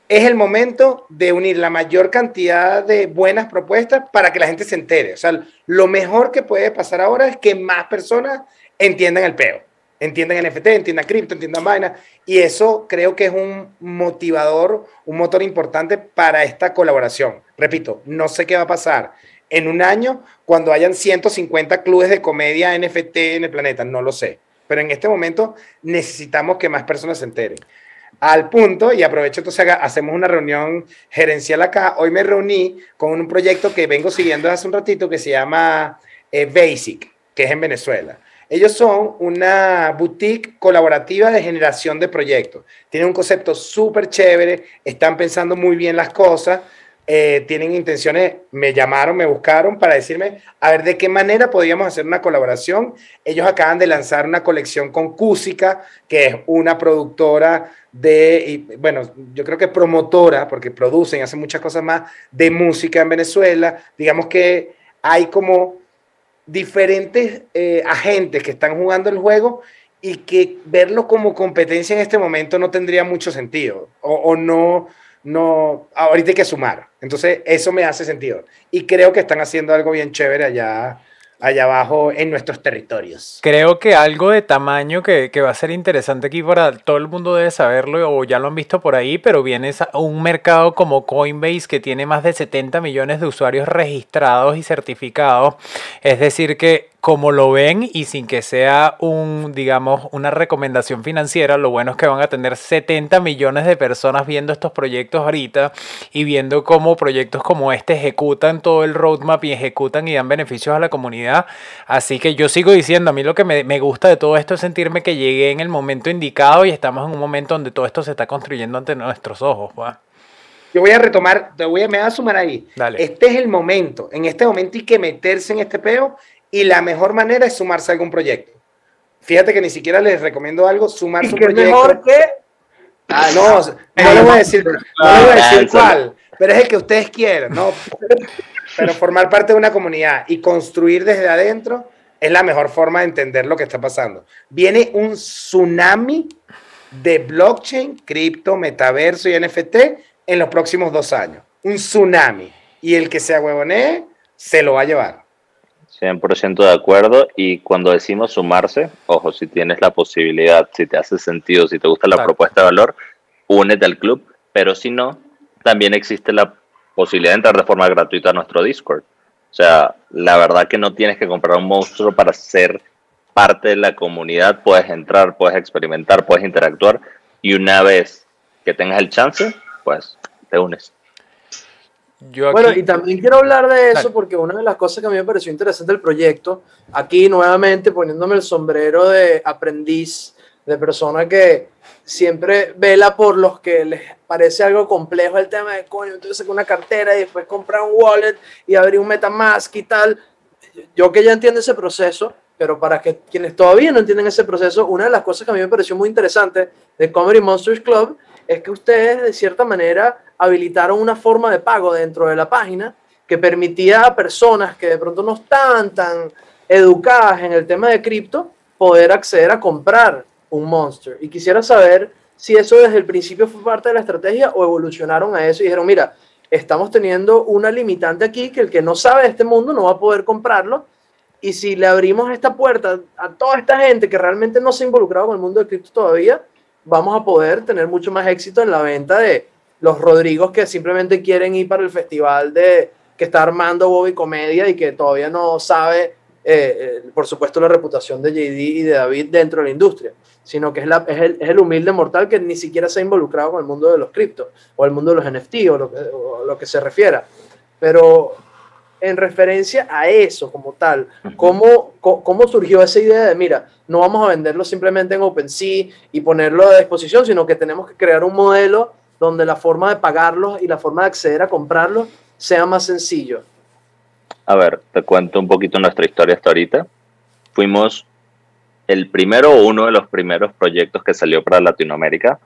Es el momento de unir la mayor cantidad de buenas propuestas para que la gente se entere. O sea, lo mejor que puede pasar ahora es que más personas entiendan el peo, entiendan NFT, entiendan cripto, entiendan vaina. Y eso creo que es un motivador, un motor importante para esta colaboración. Repito, no sé qué va a pasar en un año cuando hayan 150 clubes de comedia NFT en el planeta, no lo sé. Pero en este momento necesitamos que más personas se enteren al punto, y aprovecho entonces, hacemos una reunión gerencial acá. Hoy me reuní con un proyecto que vengo siguiendo hace un ratito que se llama eh, Basic, que es en Venezuela. Ellos son una boutique colaborativa de generación de proyectos. Tienen un concepto súper chévere, están pensando muy bien las cosas, eh, tienen intenciones, me llamaron, me buscaron para decirme a ver de qué manera podíamos hacer una colaboración. Ellos acaban de lanzar una colección con Cúsica, que es una productora de, y, bueno, yo creo que promotora, porque producen, hacen muchas cosas más de música en Venezuela. Digamos que hay como diferentes eh, agentes que están jugando el juego y que verlo como competencia en este momento no tendría mucho sentido o no, no, ahorita hay que sumar. Entonces, eso me hace sentido. Y creo que están haciendo algo bien chévere allá allá abajo en nuestros territorios. Creo que algo de tamaño que, que, va a ser interesante aquí para todo el mundo debe saberlo o ya lo han visto por ahí, pero viene un mercado como Coinbase que tiene más de 70 millones de usuarios registrados y certificados. Es decir, que como lo ven y sin que sea un, digamos, una recomendación financiera, lo bueno es que van a tener 70 millones de personas viendo estos proyectos ahorita y viendo cómo proyectos como este ejecutan todo el roadmap y ejecutan y dan beneficios a la comunidad. Así que yo sigo diciendo, a mí lo que me, me gusta de todo esto es sentirme que llegué en el momento indicado y estamos en un momento donde todo esto se está construyendo ante nuestros ojos. ¿va? Yo voy a retomar, te voy a, me voy a sumar ahí. Dale. Este es el momento. En este momento hay que meterse en este peo y la mejor manera es sumarse a algún proyecto. Fíjate que ni siquiera les recomiendo algo, sumarse a un proyecto. mejor que... Ah, no, no les voy a decir, no voy a decir cuál, pero es el que ustedes quieran, ¿no? Pero formar parte de una comunidad y construir desde adentro es la mejor forma de entender lo que está pasando. Viene un tsunami de blockchain, cripto, metaverso y NFT en los próximos dos años. Un tsunami. Y el que se huevonee se lo va a llevar. 100% de acuerdo. Y cuando decimos sumarse, ojo, si tienes la posibilidad, si te hace sentido, si te gusta la Claro. propuesta de valor, únete al club. Pero si no, también existe la posibilidad de entrar de forma gratuita a nuestro Discord. O sea, la verdad que no tienes que comprar un monstruo para ser parte de la comunidad. Puedes entrar, puedes experimentar, puedes interactuar. Y una vez que tengas el chance, pues te unes. Yo Bueno, aquí- y también quiero hablar de eso Dale. porque una de las cosas que a mí me pareció interesante del proyecto, aquí nuevamente poniéndome el sombrero de aprendiz, de persona que siempre vela por los que les parece algo complejo el tema de coño, entonces sacar una cartera y después comprar un wallet y abrir un MetaMask y tal. Yo que ya entiendo ese proceso, pero para que quienes todavía no entienden ese proceso, una de las cosas que a mí me pareció muy interesante de Comedy Monsters Club es que ustedes de cierta manera habilitaron una forma de pago dentro de la página que permitía a personas que de pronto no estaban tan educadas en el tema de cripto poder acceder a comprar un monster. Y quisiera saber si eso desde el principio fue parte de la estrategia o evolucionaron a eso y dijeron, mira, estamos teniendo una limitante aquí que el que no sabe de este mundo no va a poder comprarlo. Y si le abrimos esta puerta a toda esta gente que realmente no se ha involucrado con el mundo del cripto todavía, vamos a poder tener mucho más éxito en la venta de los Rodrigos que simplemente quieren ir para el festival de que está armando Bobby Comedia y que todavía no sabe, eh, eh, por supuesto, la reputación de JD y de David dentro de la industria, sino que es, la, es, el, es el humilde mortal que ni siquiera se ha involucrado con el mundo de los criptos o el mundo de los NFT o lo que, o lo que se refiera. Pero en referencia a eso como tal, ¿cómo, ¿cómo surgió esa idea de, mira, no vamos a venderlo simplemente en OpenSea y ponerlo a disposición, sino que tenemos que crear un modelo donde la forma de pagarlos y la forma de acceder a comprarlos sea más sencillo? A ver, te cuento un poquito nuestra historia hasta ahorita. Fuimos el primero o uno de los primeros proyectos que salió para Latinoamérica.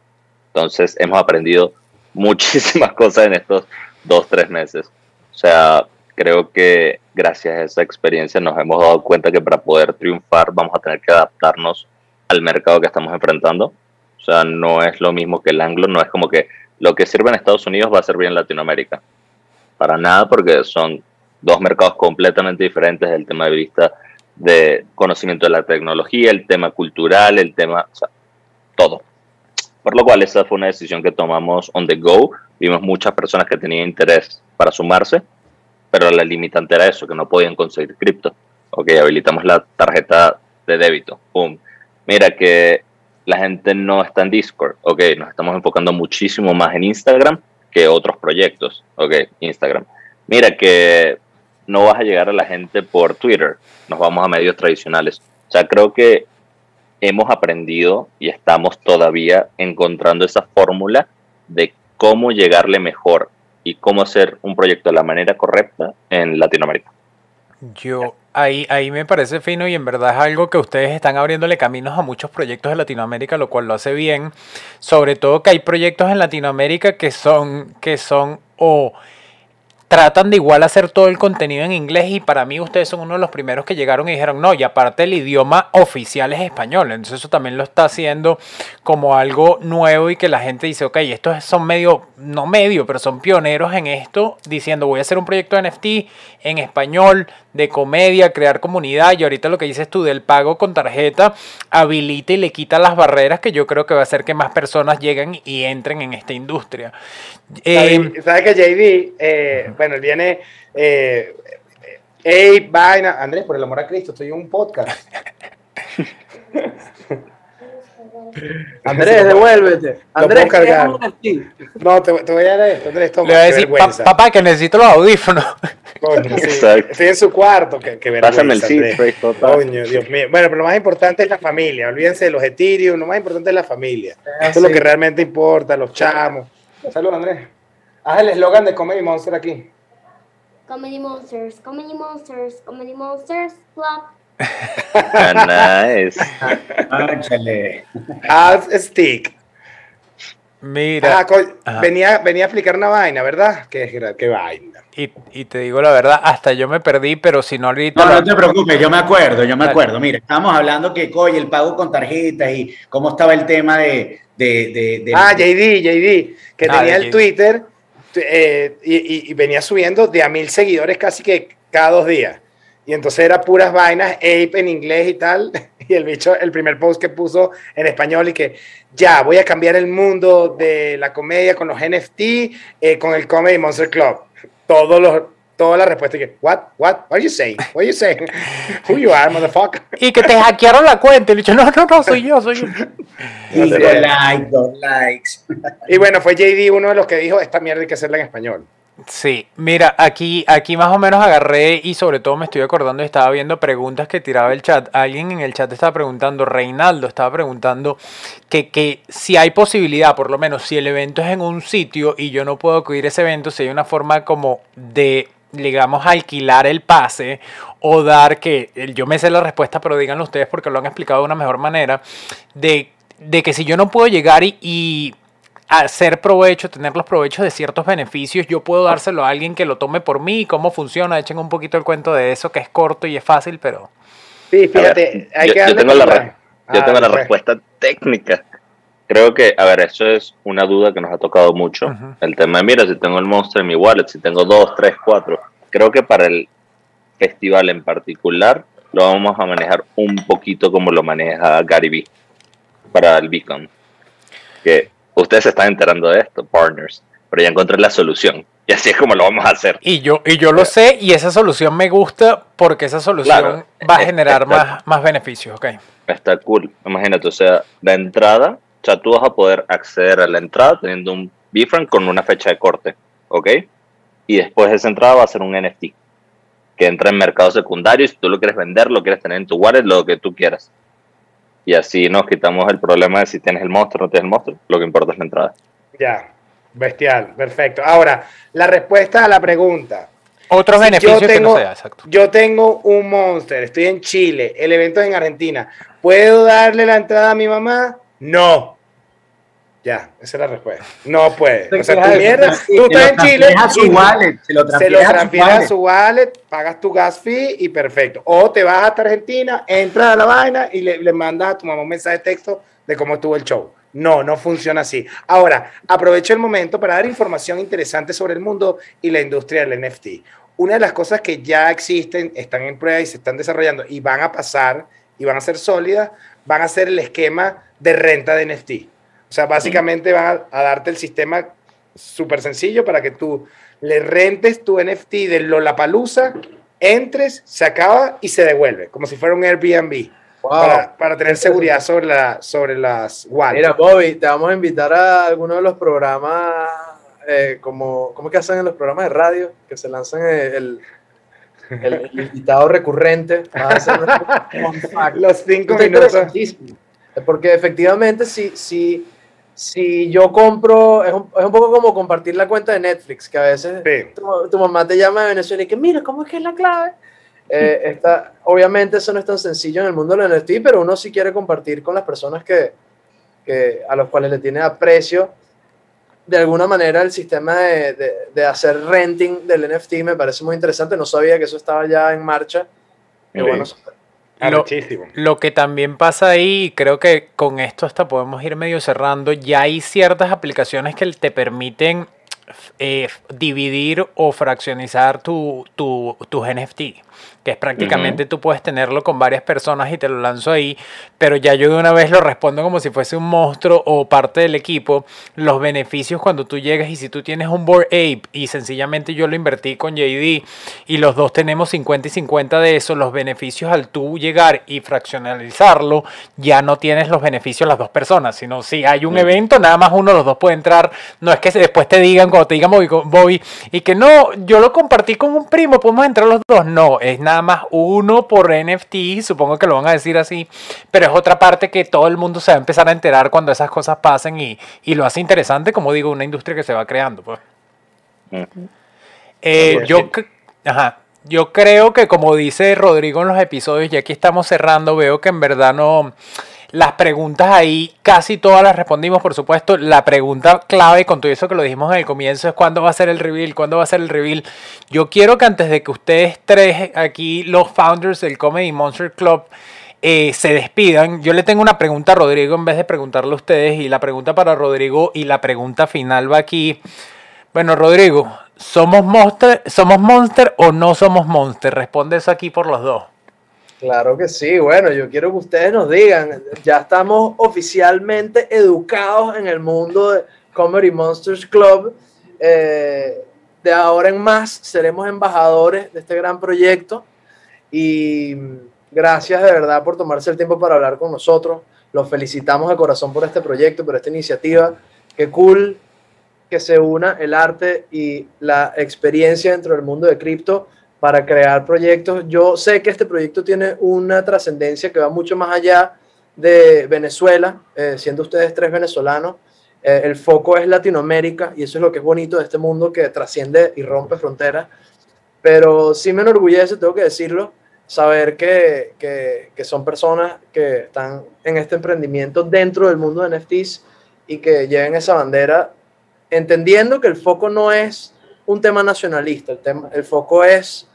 Entonces hemos aprendido muchísimas cosas en estos dos, tres meses. O sea, creo que gracias a esa experiencia nos hemos dado cuenta que para poder triunfar vamos a tener que adaptarnos al mercado que estamos enfrentando. O sea, no es lo mismo que el anglo, no es como que lo que sirve en Estados Unidos va a servir en Latinoamérica. Para nada, porque son dos mercados completamente diferentes del tema de vista de conocimiento de la tecnología, el tema cultural, el tema, todo. Por lo cual esa fue una decisión que tomamos on the go. Vimos muchas personas que tenían interés para sumarse, pero la limitante era eso, que no podían conseguir cripto. Ok, habilitamos la tarjeta de débito. Boom. Mira que la gente no está en Discord. Ok, nos estamos enfocando muchísimo más en Instagram que otros proyectos. Ok, Instagram. Mira que no vas a llegar a la gente por Twitter, nos vamos a medios tradicionales. O sea, creo que hemos aprendido y estamos todavía encontrando esa fórmula de cómo llegarle mejor y cómo hacer un proyecto de la manera correcta en Latinoamérica. Yo, ahí, ahí me parece fino y en verdad es algo que ustedes están abriéndole caminos a muchos proyectos de Latinoamérica, lo cual lo hace bien. Sobre todo que hay proyectos en Latinoamérica que son, que son o tratan de igual hacer todo el contenido en inglés y para mí ustedes son uno de los primeros que llegaron y dijeron, no, y aparte el idioma oficial es español, entonces eso también lo está haciendo como algo nuevo y que la gente dice, ok, estos son medio, no medio, pero son pioneros en esto, diciendo, voy a hacer un proyecto de NFT en español, de comedia, crear comunidad y ahorita lo que dices tú del pago con tarjeta habilita y le quita las barreras que yo creo que va a hacer que más personas lleguen y entren en esta industria. Eh, ¿Sabes que JD, eh, bueno, él viene, eh, hey, vaina, Andrés, por el amor a Cristo, estoy en un podcast. Andrés, devuélvete. Andrés. No, te, te, voy a dar esto, Andrés, toma. Le voy a decir, papá, que necesito los audífonos. Coño, sí. Estoy en su cuarto, que, que Pásame el sí, Coño, Dios mío. Bueno, pero lo más importante es la familia. Olvídense de los Ethereum, lo más importante es la familia. Eso es lo que realmente importa, los chamos. Saludos, Andrés. Haz el eslogan de Comedy Monster aquí. Comedy Monsters, Comedy Monsters, Comedy Monsters, Club. Nice. Haz stick. Mira. Ah, venía, venía a explicar una vaina, ¿verdad? Qué, qué vaina. Y, y, te digo la verdad, hasta yo me perdí, pero si no ahorita... No, no te preocupes, yo me acuerdo, yo me acuerdo. Mira, estábamos hablando que, coy, el pago con tarjetas y cómo estaba el tema de... de, de, ah, JD, JD, que ah, tenía el Twitter eh, y, y, venía subiendo de a mil seguidores casi que cada dos días. Y entonces era puras vainas, ape en inglés y tal. Y el bicho, el primer post que puso en español y que ya voy a cambiar el mundo de la comedia con los NFT, eh, con el Comedy Monster Club. Todos los, toda la respuesta que, what, what, what are you saying? What are you saying? Who you are, motherfucker? Y que te hackearon la cuenta. Y le dicho, no, no, no, soy yo, soy yo. y dos likes, dos likes. y bueno, fue JD uno de los que dijo, esta mierda hay que hacerla en español. Sí, mira, aquí, aquí más o menos agarré y sobre todo me estoy acordando, estaba viendo preguntas que tiraba el chat. Alguien en el chat estaba preguntando, Reinaldo estaba preguntando que, que si hay posibilidad, por lo menos si el evento es en un sitio y yo no puedo acudir a ese evento, si hay una forma como de digamos, alquilar el pase o dar que, yo me sé la respuesta, pero díganlo ustedes porque lo han explicado de una mejor manera, de, de que si yo no puedo llegar y, y hacer provecho, tener los provechos de ciertos beneficios, yo puedo dárselo a alguien que lo tome por mí, cómo funciona, echen un poquito el cuento de eso, que es corto y es fácil, pero... Sí, fíjate, hay yo, que yo tengo la, yo tengo la respuesta técnica. Creo que, a ver, eso es una duda que nos ha tocado mucho. El tema de, mira, si tengo el monstruo en mi wallet, si tengo dos, tres, cuatro. Creo que para el festival en particular lo vamos a manejar un poquito como lo maneja Gary Vee para el Beacon. Que ustedes se están enterando de esto, partners, pero ya encontré la solución. Y así es como lo vamos a hacer. Y yo, y yo lo sé, y esa solución me gusta porque esa solución va a generar más, más beneficios, ok. Está cool. Imagínate, o sea, la entrada, o sea, tú vas a poder acceder a la entrada teniendo un BFRAN con una fecha de corte, ¿ok? Y después de esa entrada va a ser un NFT que entra en mercado secundario y si tú lo quieres vender, lo quieres tener en tu wallet, lo que tú quieras y así nos quitamos el problema de si tienes el monstruo o no tienes el monstruo. Lo que importa es la entrada. Ya, bestial, perfecto. Ahora, la respuesta a la pregunta. Otros beneficios tengo, que no sea, exacto. Yo tengo un monster, estoy en Chile, el evento es en Argentina. ¿Puedo darle la entrada a mi mamá? No. Ya, esa es la respuesta. No puede. O sea, tu mierda, tú estás en Chile. Su wallet, se lo transfieres a, su wallet, pagas tu gas fee y perfecto. O te vas hasta Argentina, entras a la vaina y le, le mandas a tu mamá un mensaje de texto de cómo estuvo el show. No, no funciona así. Ahora, aprovecho el momento para dar información interesante sobre el mundo y la industria del NFT. Una de las cosas que ya existen, están en prueba y se están desarrollando y van a pasar y van a ser sólidas, van a ser el esquema de renta de NFT. O sea, básicamente van a, darte el sistema súper sencillo para que tú le rentes tu NFT de Lollapalooza, entres, se acaba y se devuelve, como si fuera un Airbnb. Para, para, tener seguridad sobre, la, sobre las wallets. Mira, Bobby, te vamos a invitar a alguno de los programas, eh, como, ¿cómo que hacen en los programas de radio? Que se lanzan el, el, invitado recurrente. los cinco minutos. Porque efectivamente, si, si si yo compro, es un, es un, poco como compartir la cuenta de Netflix, que a veces tu, mamá te llama de Venezuela y que mira, ¿cómo es que es la clave? Eh, está, obviamente eso no es tan sencillo en el mundo del NFT, pero uno sí quiere compartir con las personas que, que a los cuales le tiene aprecio de alguna manera el sistema de, de, de hacer renting del NFT me parece muy interesante. No sabía que eso estaba ya en marcha. Sí. bueno. Lo- que también pasa ahí, creo que con esto hasta podemos ir medio cerrando, ya hay ciertas aplicaciones que te permiten eh, dividir o fraccionizar tu, tu, tus NFT, que es prácticamente tú puedes tenerlo con varias personas y te lo lanzo ahí, pero ya yo de una vez lo respondo como si fuese un monstruo o parte del equipo, los beneficios cuando tú llegas y si tú tienes un Board Ape y sencillamente yo lo invertí con JD y los dos tenemos 50 y 50 de eso, los beneficios al tú llegar y fraccionalizarlo, ya no tienes los beneficios las dos personas, sino si hay un evento, nada más uno de los dos puede entrar, no es que se- después te digan, cuando te digan Bobby, Bobby, y que no, yo lo compartí con un primo, podemos entrar los dos, no, es nada más uno por NFT, supongo que lo van a decir así, pero es otra parte que todo el mundo se va a empezar a enterar cuando esas cosas pasen y, y lo hace interesante, como digo, una industria que se va creando, pues. Eh, Pues yo, ajá, yo creo que como dice Rodrigo en los episodios, y aquí estamos cerrando, veo que en verdad no... Las preguntas ahí, casi todas las respondimos, por supuesto. La pregunta clave, con todo eso que lo dijimos en el comienzo, es cuándo va a ser el reveal, cuándo va a ser el reveal. Yo quiero que antes de que ustedes tres, aquí los founders del Comedy Monster Club, eh, se despidan, yo le tengo una pregunta a Rodrigo en vez de preguntarle a ustedes. Y la pregunta para Rodrigo y la pregunta final va aquí. Bueno, Rodrigo, ¿somos monster, ¿somos monster o no somos monster? Responde eso aquí por los dos. Claro que sí, bueno, yo quiero que ustedes nos digan, ya estamos oficialmente educados en el mundo de Comedy Monsters Club. Eh, de ahora en más seremos embajadores de este gran proyecto y gracias de verdad por tomarse el tiempo para hablar con nosotros. Los felicitamos de corazón por este proyecto, por esta iniciativa. Qué cool que se una el arte y la experiencia dentro del mundo de cripto para crear proyectos. Yo sé que este proyecto tiene una trascendencia que va mucho más allá de Venezuela, eh, siendo ustedes tres venezolanos. Eh, el foco es Latinoamérica y eso es lo que es bonito de este mundo que trasciende y rompe fronteras. Pero sí me enorgullece, tengo que decirlo, saber que, que, que son personas que están en este emprendimiento dentro del mundo de NFTs y que lleven esa bandera, entendiendo que el foco no es un tema nacionalista, el, tema, el foco es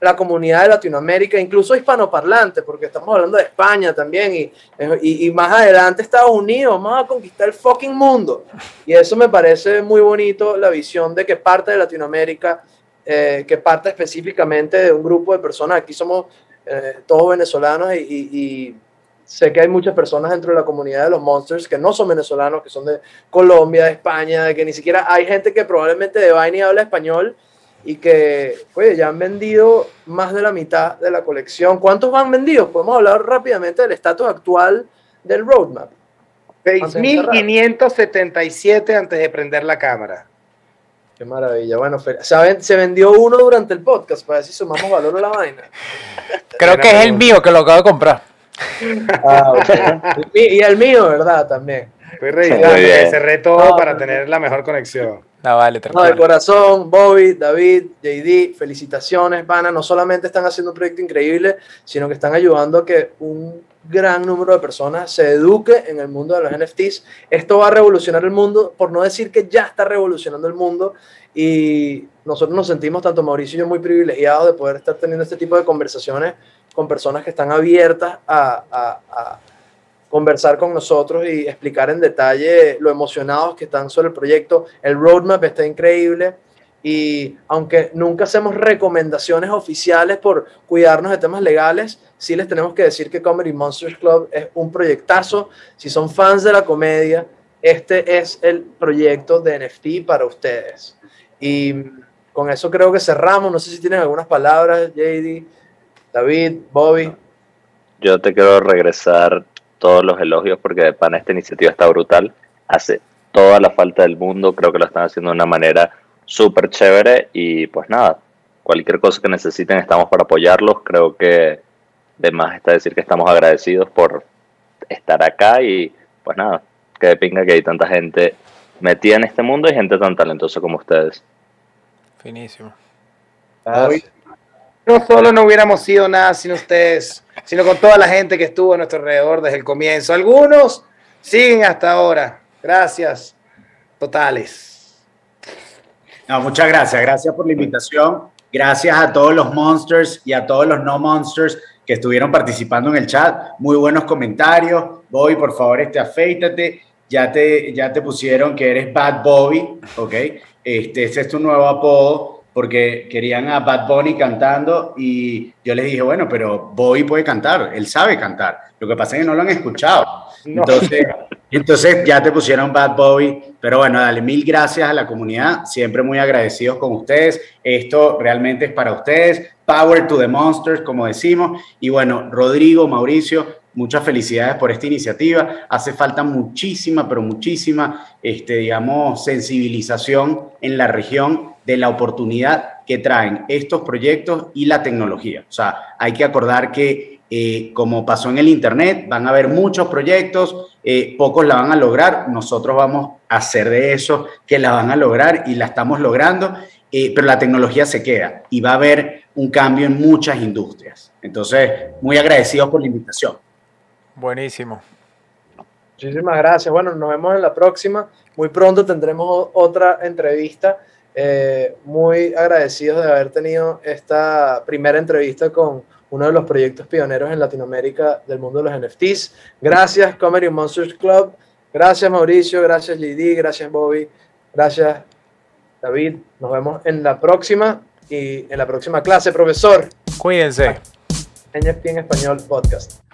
la comunidad de Latinoamérica, incluso hispanoparlante, porque estamos hablando de España también, y, y, y, más adelante Estados Unidos, vamos a conquistar el fucking mundo. Y eso me parece muy bonito, la visión de que parte de Latinoamérica, eh, que parte específicamente de un grupo de personas, aquí somos eh, todos venezolanos y, y, sé que hay muchas personas dentro de la comunidad de los Monsters que no son venezolanos, que son de Colombia, de España, de que ni siquiera hay gente que probablemente de Vaina habla español y que, oye, ya han vendido más de la mitad de la colección. ¿Cuántos van vendidos? Podemos hablar rápidamente del estatus actual del roadmap. 6.577 antes de prender la cámara. Qué maravilla. Bueno, se, se vendió uno durante el podcast para ver si sumamos valor a la vaina. Creo que es el mío que lo acabo de comprar. Ah, okay. Y el mío, ¿verdad? También. Que cerré todo no, para no, tener la mejor conexión. No, vale, no, de corazón, Bobby, David, JD, felicitaciones, pana. No solamente están haciendo un proyecto increíble, sino que están ayudando a que un gran número de personas se eduque en el mundo de los NFTs. Esto va a revolucionar el mundo, por no decir que ya está revolucionando el mundo. Y nosotros nos sentimos, tanto Mauricio y yo, muy privilegiados de poder estar teniendo este tipo de conversaciones con personas que están abiertas a, conversar con nosotros y explicar en detalle lo emocionados que están sobre el proyecto. El roadmap está increíble y aunque nunca hacemos recomendaciones oficiales por cuidarnos de temas legales, sí les tenemos que decir que Comedy Monsters Club es un proyectazo. Si son fans de la comedia, este es el proyecto de NFT para ustedes. Y con eso creo que cerramos. No sé si tienen algunas palabras, JD, David, Bobby. Yo te quiero regresar todos los elogios porque de pana esta iniciativa está brutal. Hace toda la falta del mundo, creo que lo están haciendo de una manera súper chévere y pues nada, cualquier cosa que necesiten estamos para apoyarlos. Creo que de más está decir que estamos agradecidos por estar acá y pues nada, que de pinga que hay tanta gente metida en este mundo y gente tan talentosa como ustedes. Finísimo. Hoy no solo no hubiéramos sido nada sin ustedes, sino con toda la gente que estuvo a nuestro alrededor desde el comienzo. Algunos siguen hasta ahora. Gracias. Totales. No, muchas gracias, gracias por la invitación. Gracias a todos los monsters y a todos los no monsters que estuvieron participando en el chat. Muy buenos comentarios. Bobby, por favor, este, afeítate. Ya te, ya te pusieron que eres Bad Bobby, ¿ok? Este, ese es tu nuevo apodo porque querían a Bad Bunny cantando y yo les dije, bueno, pero Bobby puede cantar, él sabe cantar. Lo que pasa es que no lo han escuchado. Entonces, entonces ya te pusieron Bad Boy, pero bueno, dale mil gracias a la comunidad, siempre muy agradecidos con ustedes. Esto realmente es para ustedes. Power to the Monsters, como decimos. Y bueno, Rodrigo, Mauricio, muchas felicidades por esta iniciativa. Hace falta muchísima, pero muchísima, este, digamos, sensibilización en la región de la oportunidad que traen estos proyectos y la tecnología. O sea, hay que acordar que eh, como pasó en el Internet, van a haber muchos proyectos, eh, pocos la van a lograr, nosotros vamos a hacer de eso que la van a lograr y la estamos logrando, eh, pero la tecnología se queda y va a haber un cambio en muchas industrias. Entonces, muy agradecidos por la invitación. Buenísimo. Muchísimas gracias. Bueno, nos vemos en la próxima. Muy pronto tendremos otra entrevista. Muy agradecidos de haber tenido esta primera entrevista con uno de los proyectos pioneros en Latinoamérica del mundo de los NFTs. Gracias, Comedy Monsters Club. Gracias, Mauricio. Gracias, JD. Gracias, Bobby. Gracias, David. Nos vemos en la próxima y en la próxima clase, profesor. Cuídense. NFT en español podcast.